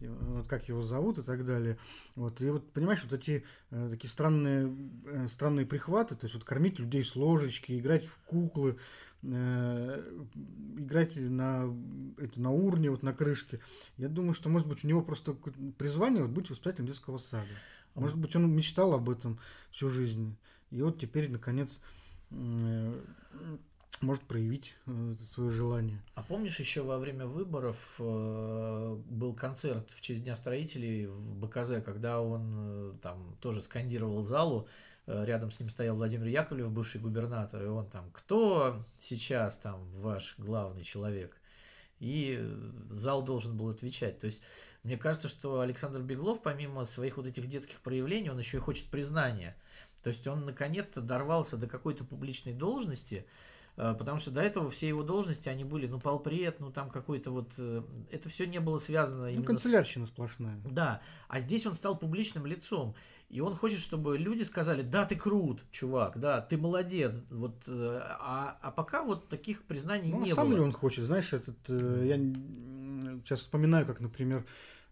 э, вот как его зовут и так далее. Вот, и вот, понимаешь, вот эти э, такие странные, э, странные прихваты, то есть вот кормить людей с ложечки, играть в куклы, э, играть на, это, на урне, вот на крышке. Я думаю, что, может быть, у него просто призвание вот, быть воспитателем детского сада. Может быть, он мечтал об этом всю жизнь. И вот теперь, наконец, э, может проявить э, свое желание. А помнишь, еще во время выборов э, был концерт в честь Дня строителей в БКЗ, когда он э, там тоже скандировал залу, э, рядом с ним стоял Владимир Яковлев, бывший губернатор, и он там, кто сейчас там ваш главный человек? И э, зал должен был отвечать. То есть, мне кажется, что Александр Беглов, помимо своих вот этих детских проявлений, он еще и хочет признания. То есть он наконец-то дорвался до какой-то публичной должности, э, потому что до этого все его должности, они были, ну, полпред, ну, там какой-то вот... э, Это все не было связано Ну, именно с... канцелярщина сплошная. Да, а здесь он стал публичным лицом, и он хочет, чтобы люди сказали, да, ты крут, чувак, да, ты молодец, вот, э, а, а пока вот таких признаний Ну, а не сам было. ли он хочет? Знаешь, этот, э, я сейчас вспоминаю, как, например,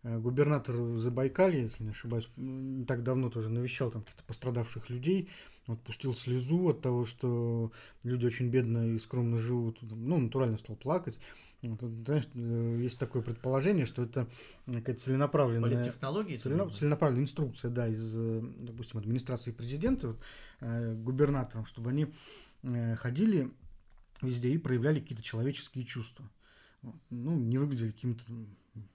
э, губернатор Забайкалья, если не ошибаюсь, не так давно тоже навещал там каких-то пострадавших людей, вот пустил слезу от того, что люди очень бедно и скромно живут, ну, натурально стал плакать. Вот, знаешь, э, есть такое предположение, что это какая-то целенаправленная... Политтехнологии. ты Целена- целенаправленная инструкция, да, из, э, допустим, администрации президента, вот, э, губернаторам, чтобы они э, ходили везде и проявляли какие-то человеческие чувства. Ну, не выглядели какими-то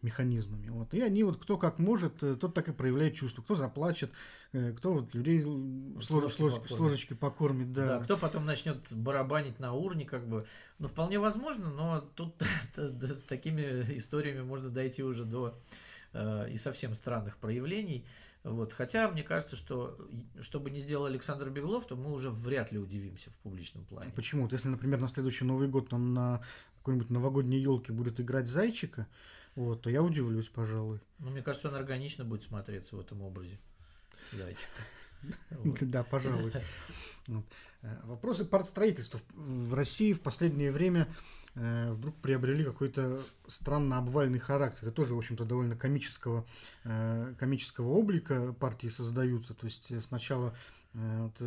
механизмами. Вот. И они вот кто как может, э, тот так и проявляет чувства. Кто заплачет, э, кто вот людей с, С лож- с ложечки покормит. Да. Да, кто потом начнет барабанить на урне, как бы, ну, вполне возможно, но тут с такими историями можно дойти уже до э, и совсем странных проявлений. Вот. Хотя, мне кажется, что что бы ни сделал Александр Беглов, то мы уже вряд ли удивимся в публичном плане. Почему? Вот если, например, на следующий Новый год там на какой-нибудь новогодней елке будет играть зайчика, вот, то я удивлюсь, пожалуй. Ну, мне кажется, он органично будет смотреться в этом образе зайчика. Да, пожалуй. Вот. Э, Вопросы партстроительства в в России в последнее время э, вдруг приобрели какой-то странно обвальный характер. И тоже, в общем-то, довольно комического, э, комического облика партии создаются. То есть сначала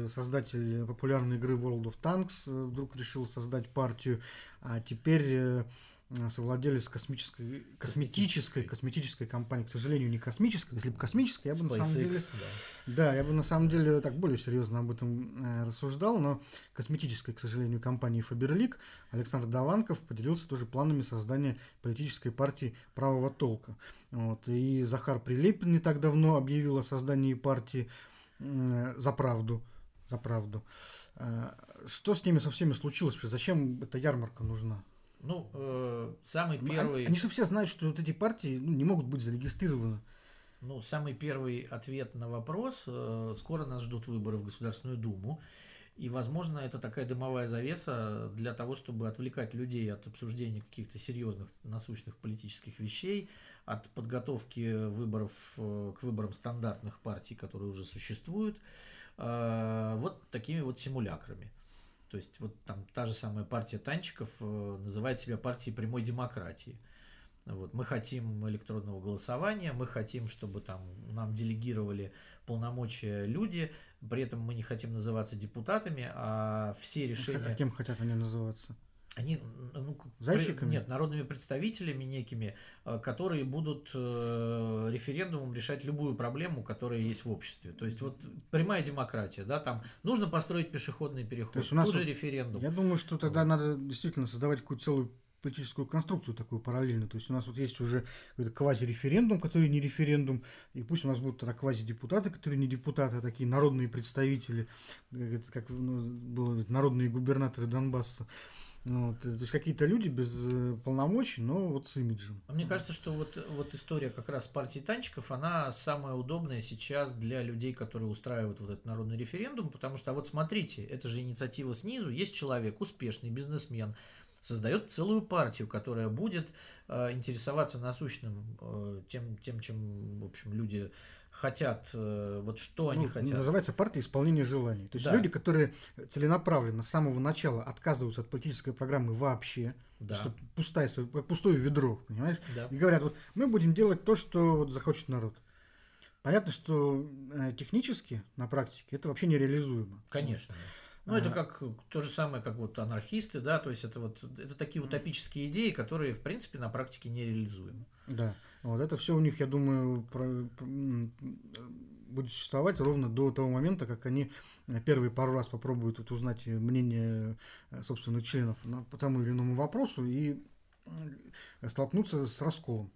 создатель популярной игры World of Tanks э, вдруг решил создать партию, а теперь э, э, совладелец космической, косметической, косметической компании, к сожалению, не космической. Если бы космическая, я бы на самом деле SpaceX, да. да, я бы на самом деле так более серьезно об этом э, рассуждал, но косметической, к сожалению, компании Фаберлик Александр Даванков поделился тоже планами создания политической партии правого толка. Вот, и Захар Прилепин не так давно объявил о создании партии за правду. За правду. Э, Что с ними со всеми случилось? Зачем эта ярмарка нужна? Ну, э, самый Ну, первый... Они, они же все знают, что вот эти партии ну, не могут быть зарегистрированы. Ну, самый первый ответ на вопрос. э, Скоро нас ждут выборы в Государственную Думу. И, возможно, это такая дымовая завеса для того, чтобы отвлекать людей от обсуждения каких-то серьезных насущных политических вещей, от подготовки выборов э, к выборам стандартных партий, которые уже существуют, э, вот такими вот симулякрами. То есть вот там та же самая партия танчиков э, называет себя партией прямой демократии. Вот, мы хотим электронного голосования, мы хотим, чтобы там нам делегировали полномочия люди, при этом мы не хотим называться депутатами, а все А решения... кем хотят они называться? Они, ну, к- Зайчиками? Нет, народными представителями некими, э, которые будут э, референдумом решать любую проблему, которая есть в обществе. То есть вот прямая демократия, да, там нужно построить пешеходный переход, То есть у нас тут же вот- референдум. Я думаю, что тогда надо действительно создавать какую-то целую политическую конструкцию такую параллельно. То есть у нас вот есть уже какой-то квази-референдум, который не референдум, и пусть у нас будут тогда квази-депутаты, которые не депутаты, а такие народные представители, как, это- как ну, было народные губернаторы Донбасса. Вот, то есть какие-то люди без э, полномочий, но вот с имиджем. А Мне кажется, что вот, вот история как раз партии танчиков, она самая удобная сейчас для людей, которые устраивают вот этот народный референдум, потому что, а вот смотрите, это же инициатива снизу, есть человек, успешный бизнесмен, создает целую партию, которая будет э, интересоваться насущным э, тем, тем, чем, в общем, люди хотят, э, вот что ну, они хотят. Называется партия исполнения желаний. То есть да. люди, которые целенаправленно с самого начала отказываются от политической программы вообще, да. что пустое, пустое ведро, понимаешь? Да. И говорят, вот мы будем делать то, что вот захочет народ. Понятно, что э, технически, на практике, это вообще нереализуемо. Конечно. Ну, это как то же самое, как вот анархисты, да, то есть это вот это такие утопические идеи, которые, в принципе, на практике нереализуемы. Да. Вот это все у них, я думаю, про, будет существовать ровно до того момента, как они первые пару раз попробуют вот узнать мнение э, собственных членов по тому или иному вопросу и столкнуться с расколом.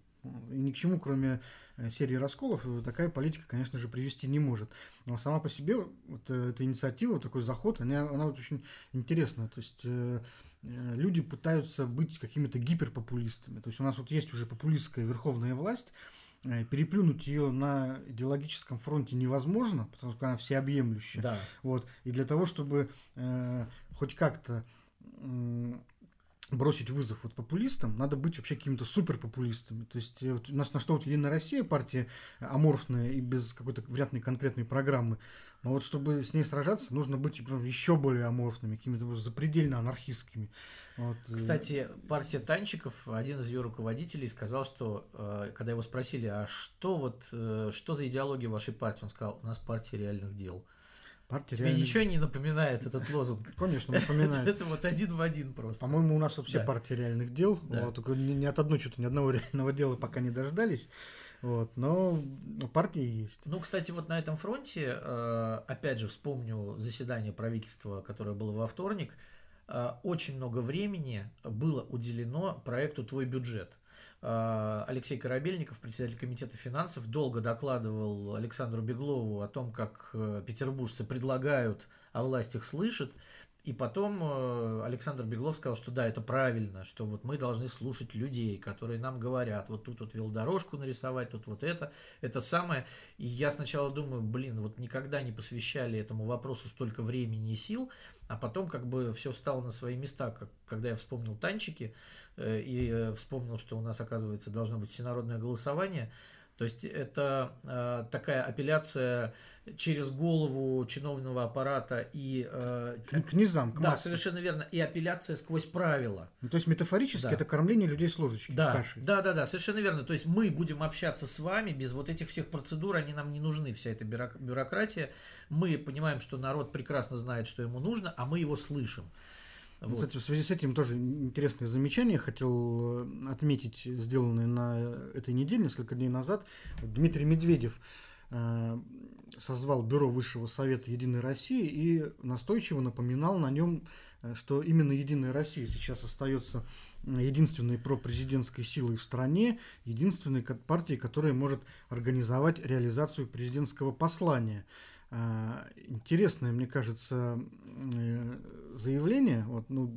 И ни к чему, кроме э, серии расколов, такая политика, конечно же, привести не может. Но сама по себе вот э, эта инициатива, такой заход, она, она вот очень интересная. То есть э, люди пытаются быть какими-то гиперпопулистами. То есть у нас вот есть уже популистская верховная власть, переплюнуть ее на идеологическом фронте невозможно, потому что она всеобъемлющая. Да. Вот. И для того, чтобы э, хоть как-то бросить вызов вот популистам, надо быть вообще какими-то суперпопулистами. То есть э, вот у нас на что вот Единая Россия партия аморфная и без какой-то ли конкретной программы. Но вот чтобы с ней сражаться, нужно быть еще более аморфными, какими-то запредельно анархистскими. Вот. Э. Кстати, партия Танчиков, один из ее руководителей сказал, что э, когда его спросили, а что вот, что за идеология вашей партии, он сказал, у нас партия реальных дел. Партия Тебе реально... ничего не напоминает этот лозунг? Конечно, напоминает. Это вот один в один просто. По-моему, у нас все партии реальных дел. Только ни от одной что-то, ни одного реального дела пока не дождались. Вот, но партии есть. Ну, кстати, вот на этом фронте, э, опять же, вспомню заседание правительства, которое было во вторник, э, очень много времени было уделено проекту «Твой бюджет». Э, Алексей Корабельников, председатель комитета финансов, долго докладывал Александру Беглову о том, как э, петербуржцы предлагают, а власть их слышит. И потом э, Александр Беглов сказал, что да, это правильно, что вот мы должны слушать людей, которые нам говорят, вот тут вот велодорожку нарисовать, тут вот это, это самое. И я сначала думаю, блин, вот никогда не посвящали этому вопросу столько времени и сил, а потом как бы все встало на свои места, как, когда я вспомнил танчики э, и э, вспомнил, что у нас, оказывается, должно быть всенародное голосование. То есть это э, такая апелляция через голову чиновного аппарата и... Э, к, к низам, к Да, массе. совершенно верно. И апелляция сквозь правила. Ну, то есть метафорически да. это кормление людей с ложечки да. кашей. Да, да, да, совершенно верно. То есть мы будем общаться с вами без вот этих всех процедур, они нам не нужны, вся эта бюрократия. Мы понимаем, что народ прекрасно знает, что ему нужно, а мы его слышим. Вот. Кстати, в связи с этим тоже интересное замечание хотел э, отметить, сделанное на этой неделе, несколько дней назад. Дмитрий Медведев э, созвал Бюро Высшего Совета Единой России и настойчиво напоминал на нем, э, что именно Единая Россия сейчас остается единственной пропрезидентской силой в стране, единственной партией, которая может организовать реализацию президентского послания – интересное, мне кажется, э, заявление. Вот, ну,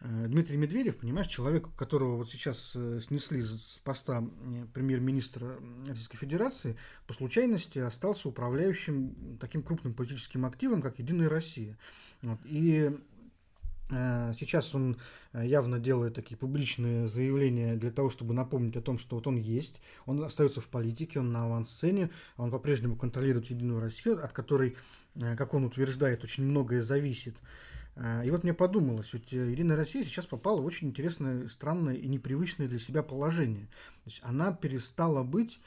э, Дмитрий Медведев, понимаешь, человек, которого вот сейчас э, снесли с поста премьер-министра Российской Федерации, по случайности остался управляющим таким крупным политическим активом, как «Единая Россия». Вот. И сейчас он э, явно делает такие публичные заявления для того, чтобы напомнить о том, что вот он есть, он остается в политике, он на авансцене, он по-прежнему контролирует Единую Россию, от которой, э, как он утверждает, очень многое зависит. И вот мне подумалось, ведь Единая Россия сейчас попала в очень интересное, странное и непривычное для себя положение. То есть она перестала быть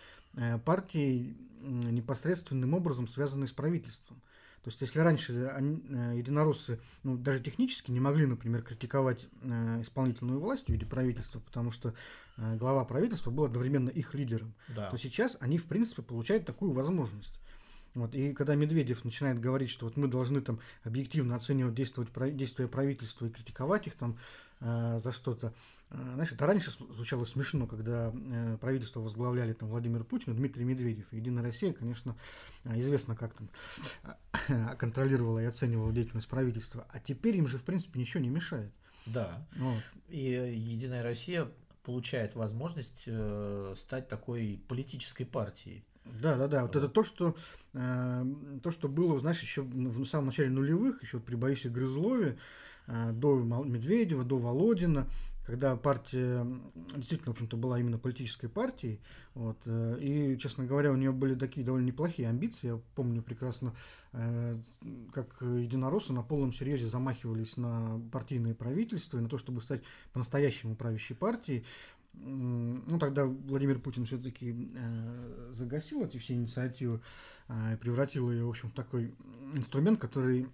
партией непосредственным образом связанной с правительством. То есть, если раньше они, э, единороссы ну, даже технически не могли, например, критиковать э, исполнительную власть в виде правительства, потому что э, глава правительства был одновременно их лидером, да. то сейчас они, в принципе, получают такую возможность. Вот, и когда Медведев начинает говорить, что вот мы должны там объективно оценивать действовать, действия правительства и критиковать их там э, за что-то, э, знаешь, это раньше звучало смешно, когда э, правительство возглавляли там Владимир Путин и Дмитрий Медведев. Единая Россия, конечно, э, известно, как там э, контролировала и оценивала деятельность правительства. А теперь им же, в принципе, ничего не мешает. Да. Вот. И Единая Россия получает возможность э, стать такой политической партией. Да, да, да. Вот это то, что, э, то, что было, знаешь, еще в самом начале нулевых, еще при Борисе Грызлове, до Медведева, до Володина, когда партия действительно, в общем-то, была именно политической партией, вот, э, и, честно говоря, у нее были такие довольно неплохие амбиции. Я помню прекрасно, э, как единороссы на полном серьезе замахивались на партийное правительство и на то, чтобы стать по-настоящему правящей партией. Ну, тогда Владимир Путин все-таки э, загасил эти все инициативы и превратил ее, в общем, в такой инструмент, который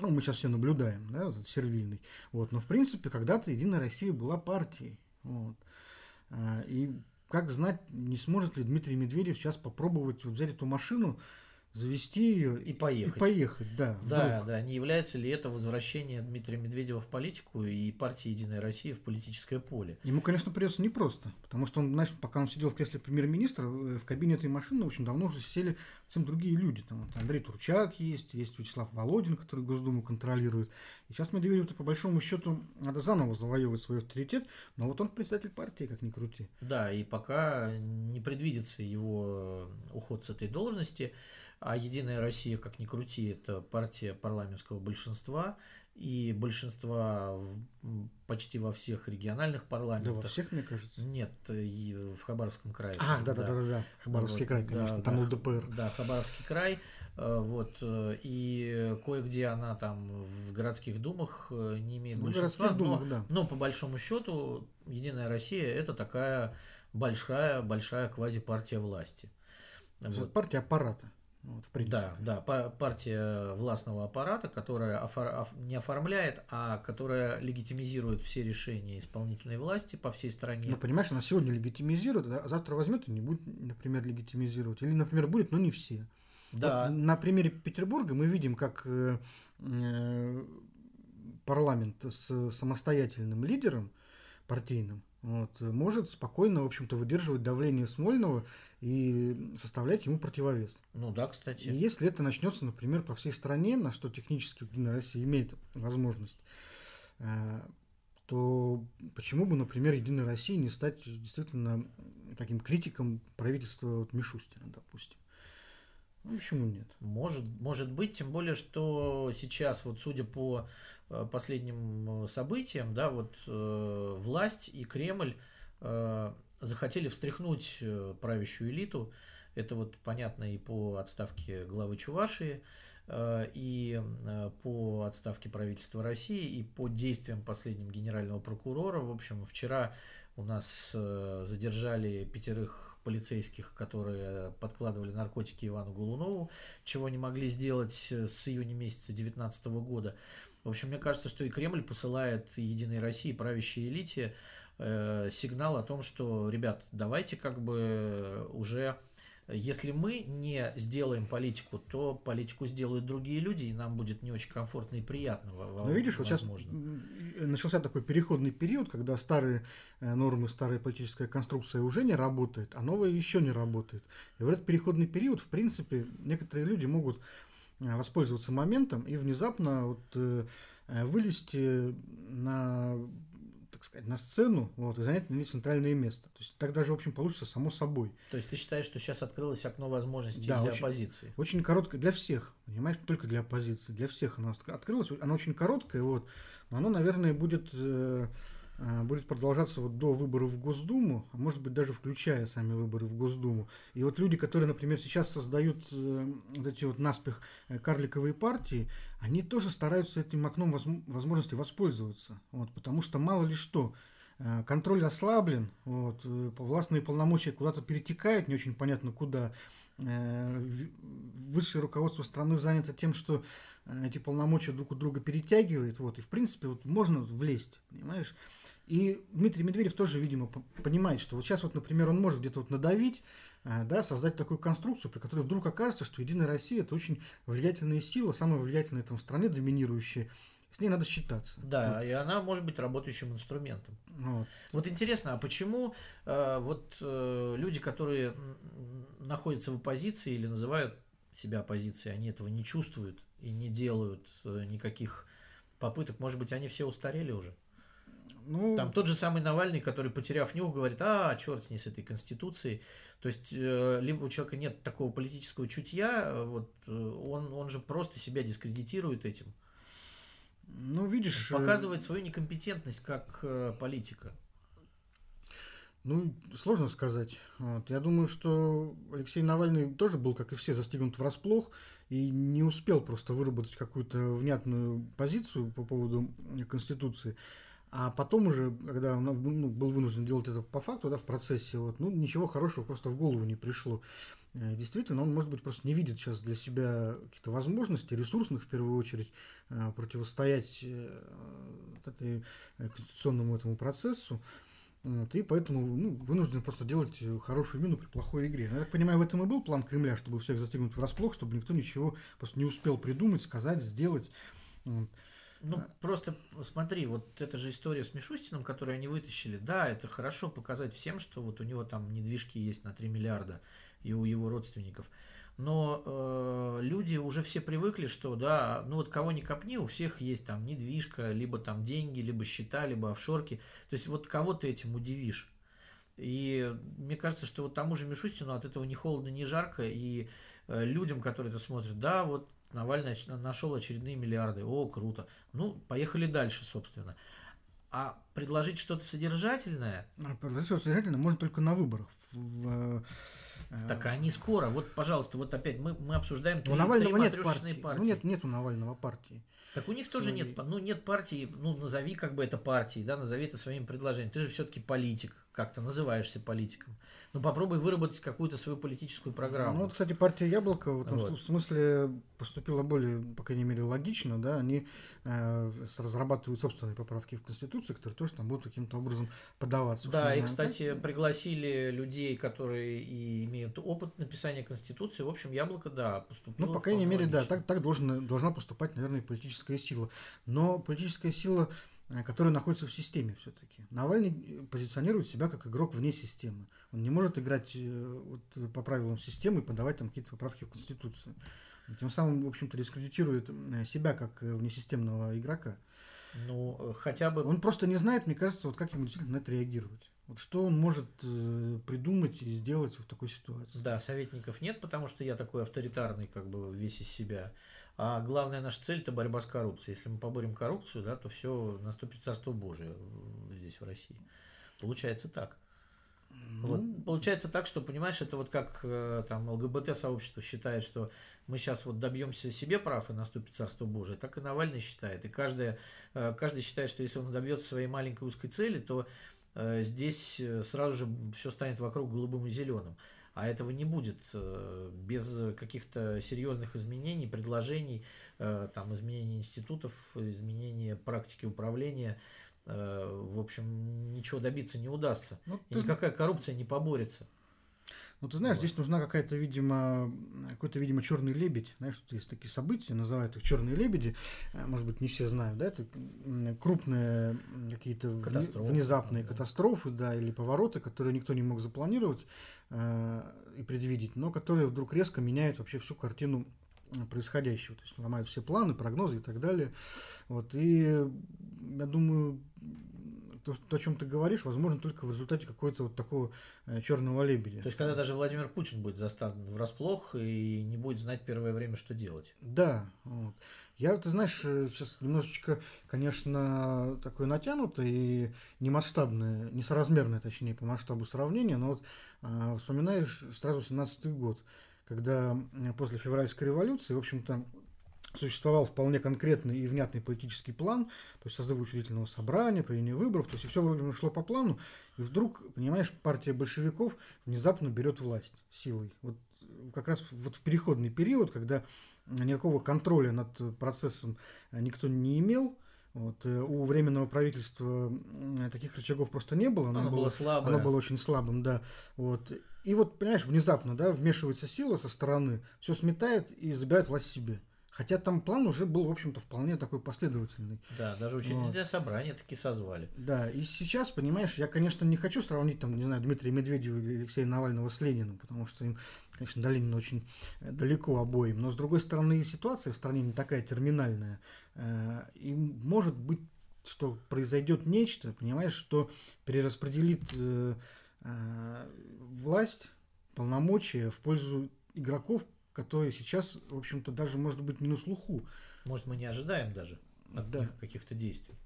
ну, мы сейчас все наблюдаем, да, этот сервильный. Вот, но в принципе когда-то Единая Россия была партией. Вот. А, и как знать, не сможет ли Дмитрий Медведев сейчас попробовать вот взять эту машину, завести ее и поехать. И поехать, да. Да, вдруг. да. Не является ли это возвращение Дмитрия Медведева в политику и партии Единая Россия в политическое поле? Ему, конечно, придется непросто, потому что он, знаешь, пока он сидел в кресле премьер-министра, э, в кабине этой машины, в общем, давно уже сели совсем другие люди. Там вот Андрей Турчак есть, есть Вячеслав Володин, который Госдуму контролирует. И сейчас Медведев, по большому счету, надо заново завоевывать свой авторитет, но вот он председатель партии, как ни крути. Да, и пока не предвидится его уход с этой должности, а Единая Россия, как ни крути, это партия парламентского большинства и большинства почти во всех региональных парламентах. Да, во всех, мне кажется. Нет, и в Хабаровском крае. Ах, да, да, да, да, да. Хабаровский вот, край, конечно, да, там да, ЛДПР. Да, Хабаровский край. Э, вот, э, и кое-где она там в городских думах э, не имеет ну, большинства. Думах, но, да. но по большому счету Единая Россия это такая большая, большая квазипартия власти. Вот. Партия аппарата. Вот, в принципе. Да, да, партия властного аппарата, которая офор, не оформляет, а которая легитимизирует все решения исполнительной власти по всей стране. Ну, понимаешь, она сегодня легитимизирует, а завтра возьмет и не будет, например, легитимизировать. Или, например, будет, но не все. Да. Вот на примере Петербурга мы видим, как э, э, парламент с самостоятельным лидером партийным вот, может спокойно, в общем-то, выдерживать давление Смольного и составлять ему противовес. Ну да, кстати. И если это начнется, например, по всей стране, на что технически Единая Россия имеет возможность, э, то почему бы, например, Единой России не стать действительно таким критиком правительства вот Мишустина, допустим? Ну, почему нет? Может, может быть, тем более, что сейчас, вот судя по Э, последним э, событиям, да, вот э, власть и Кремль э, захотели встряхнуть э, правящую элиту. Это вот понятно и по отставке главы Чувашии, э, и по отставке правительства России, и по действиям последним генерального прокурора. В общем, вчера у нас задержали пятерых полицейских, которые подкладывали наркотики Ивану Голунову, чего не могли сделать с июня месяца 2019 года. В общем, мне кажется, что и Кремль посылает Единой России, правящей элите, э, сигнал о том, что, ребят, давайте как бы уже если мы не сделаем политику, то политику сделают другие люди, и нам будет не очень комфортно и приятно. Ну, видишь, возможно. вот сейчас начался такой переходный период, когда старые э, нормы, старая политическая конструкция уже не работает, а новая еще не работает. И в этот переходный период, в принципе, некоторые люди могут Э, воспользоваться моментом и внезапно вот, э, э, вылезти на так сказать, на сцену вот, и занять на ней центральное место. То есть так даже, в общем, получится само собой. То есть ты считаешь, что сейчас открылось окно возможностей да, для очень, оппозиции? Очень короткое для всех, понимаешь, не только для оппозиции, для всех оно открылось. Оно очень короткое, вот, но оно, наверное, будет э, Э, будет продолжаться вот до выборов в Госдуму, а может быть даже включая сами выборы в Госдуму. И вот люди, которые, например, сейчас создают э, вот эти вот наспех э, карликовые партии, они тоже стараются этим окном возможности воспользоваться, вот, потому что мало ли что, контроль ослаблен, вот, властные полномочия куда-то перетекают, не очень понятно куда. Высшее руководство страны занято тем, что эти полномочия друг у друга перетягивает, вот, и в принципе вот можно влезть, понимаешь? И Дмитрий Медведев тоже, видимо, понимает, что вот сейчас вот, например, он может где-то вот надавить, э, да, создать такую конструкцию, при которой вдруг окажется, что Единая Россия – это очень влиятельная сила, самая влиятельная там в стране, доминирующая. С ней надо считаться. Да, вот. и она может быть работающим инструментом. Вот, вот интересно, а почему э, вот э, люди, которые находятся в оппозиции или называют себя оппозицией, они этого не чувствуют и не делают э, никаких попыток? Может быть, они все устарели уже? Ну... Там тот же самый Навальный, который, потеряв нюх, говорит, а, черт с ней, с этой конституцией. То есть, э, либо у человека нет такого политического чутья, э, вот, э, он, он же просто себя дискредитирует этим. Ну, видишь... Показывает свою некомпетентность как политика. Ну, сложно сказать. Вот. Я думаю, что Алексей Навальный тоже был, как и все, застигнут врасплох и не успел просто выработать какую-то внятную позицию по поводу Конституции. А потом уже, когда он ну, был вынужден делать это по факту, да, в процессе, вот, ну, ничего хорошего просто в голову не пришло. Э, действительно, он, может быть, просто не видит сейчас для себя каких-то возможностей, ресурсных в первую очередь, э, противостоять э, этой конституционному этому процессу. Вот, и поэтому ну, вынужден просто делать хорошую мину при плохой игре. Я так понимаю, в этом и был план Кремля, чтобы всех застигнуть врасплох, чтобы никто ничего просто не успел придумать, сказать, сделать. Ну, просто смотри, вот эта же история с Мишустином, которую они вытащили, да, это хорошо показать всем, что вот у него там недвижки есть на 3 миллиарда и у его родственников. Но э, люди уже все привыкли, что, да, ну вот кого ни копни, у всех есть там недвижка, либо там деньги, либо счета, либо офшорки. То есть вот кого ты этим удивишь? И мне кажется, что вот тому же Мишустину от этого ни холодно, ни жарко, и э, людям, которые это смотрят, да, вот Навальный нашел очередные миллиарды. О, круто. Ну, поехали дальше, собственно. А предложить что-то содержательное... А предложить что-то содержательное можно только на выборах. В, э, так они скоро. Вот, пожалуйста, вот опять мы, мы обсуждаем три, у Навального три нет партии. партии. Ну, нет, нет у Навального партии. Так у них Свои... тоже нет, ну, нет партии, ну, назови как бы это партией, да, назови это своим предложением. Ты же все-таки политик, как-то называешься политиком. Ну, попробуй выработать какую-то свою политическую программу. Ну, вот, кстати, партия Яблоко в этом вот. смысле поступила более, по крайней мере, логично, да, они э, разрабатывают собственные поправки в Конституцию, которые тоже там будут каким-то образом подаваться. Да, и, кстати, как. пригласили людей, которые и имеют опыт написания Конституции. В общем, Яблоко, да, поступило. Ну, по крайней мере, логично. да, так, так должна, должна поступать, наверное, политическая сила. Но политическая сила который находится в системе все-таки. Навальный э, позиционирует себя как игрок вне системы. Он не может играть э, вот, по правилам системы и подавать там какие-то поправки в Конституцию. Тем самым, в общем-то, дискредитирует себя как внесистемного игрока. Ну, хотя бы... Он просто не знает, мне кажется, вот как ему действительно на это реагировать. Вот что он может придумать и сделать в такой ситуации? Да, советников нет, потому что я такой авторитарный, как бы весь из себя. А главная наша цель – это борьба с коррупцией. Если мы поборем коррупцию, да, то все наступит Царство Божие здесь, в России. Получается так. Ну... Вот, получается так, что, понимаешь, это вот как э, там ЛГБТ-сообщество считает, что мы сейчас вот добьемся себе прав и наступит Царство Божие, так и Навальный считает. И каждый, э, каждый считает, что если он добьется своей маленькой узкой цели, то э, здесь сразу же все станет вокруг голубым и зеленым. А этого не будет э, без каких-то серьезных изменений, предложений, э, там, изменения институтов, изменения практики управления. Э, в общем, ничего добиться не удастся. Ну, ты... И никакая коррупция не поборется. Ну, ты знаешь, вот. здесь нужна какая-то, видимо, какой-то, видимо, черный лебедь. Знаешь, тут есть такие события, называют их черные лебеди. Может быть, не все знают, да, это крупные какие-то внезапные да. катастрофы, да, или повороты, которые никто не мог запланировать э, и предвидеть, но которые вдруг резко меняют вообще всю картину происходящего, то есть ломают все планы, прогнозы и так далее. Вот, и я думаю, то, то, о чем ты говоришь, возможно только в результате какого-то вот такого э, черного лебедя. То есть, когда даже Владимир Путин будет застан врасплох и не будет знать первое время, что делать. Да. Вот. Я, ты знаешь, э, сейчас немножечко, конечно, такое натянутое и немасштабное, несоразмерное, точнее, по масштабу сравнения, но вот э, вспоминаешь сразу 17-й год, когда после февральской революции, в общем-то, существовал вполне конкретный и внятный политический план, то есть созыв учредительного собрания, проведение выборов, то есть все вроде шло по плану, и вдруг, понимаешь, партия большевиков внезапно берет власть силой. Вот как раз вот в переходный период, когда никакого контроля над процессом никто не имел, вот, э, у временного правительства таких рычагов просто не было. Оно, оно было, было слабое. Оно было очень слабым, да. Вот. И вот, понимаешь, внезапно, да, вмешивается сила со стороны, все сметает и забирает власть себе. Хотя там план уже был, в общем-то, вполне такой последовательный. Да, даже учредительное вот. собрание таки созвали. Да, и сейчас, понимаешь, я, конечно, не хочу сравнить, там, не знаю, Дмитрия Медведева или Алексея Навального с Лениным, потому что им, конечно, до Ленина очень э, далеко обоим. Но, с другой стороны, ситуация в стране не такая терминальная. Э, и может быть, что произойдет нечто, понимаешь, что перераспределит э, власть, полномочия в пользу игроков, которые сейчас, в общем-то, даже, может быть, не на слуху. Может, мы не ожидаем даже. от да. каких-то действий.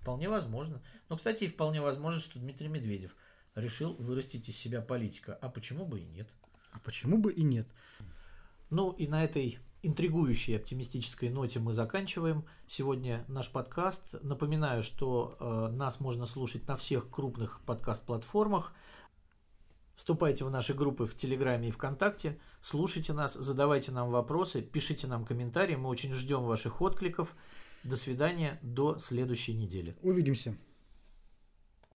Вполне возможно. Но, кстати, вполне возможно, что Дмитрий Медведев решил вырастить из себя политика. А почему бы и нет? А почему бы и нет? Ну и на этой интригующей оптимистической ноте мы заканчиваем сегодня наш подкаст. Напоминаю, что э, нас можно слушать на всех крупных подкаст-платформах. Вступайте в наши группы в Телеграме и ВКонтакте, слушайте нас, задавайте нам вопросы, пишите нам комментарии, мы очень ждем ваших откликов. До свидания, до следующей недели. Увидимся.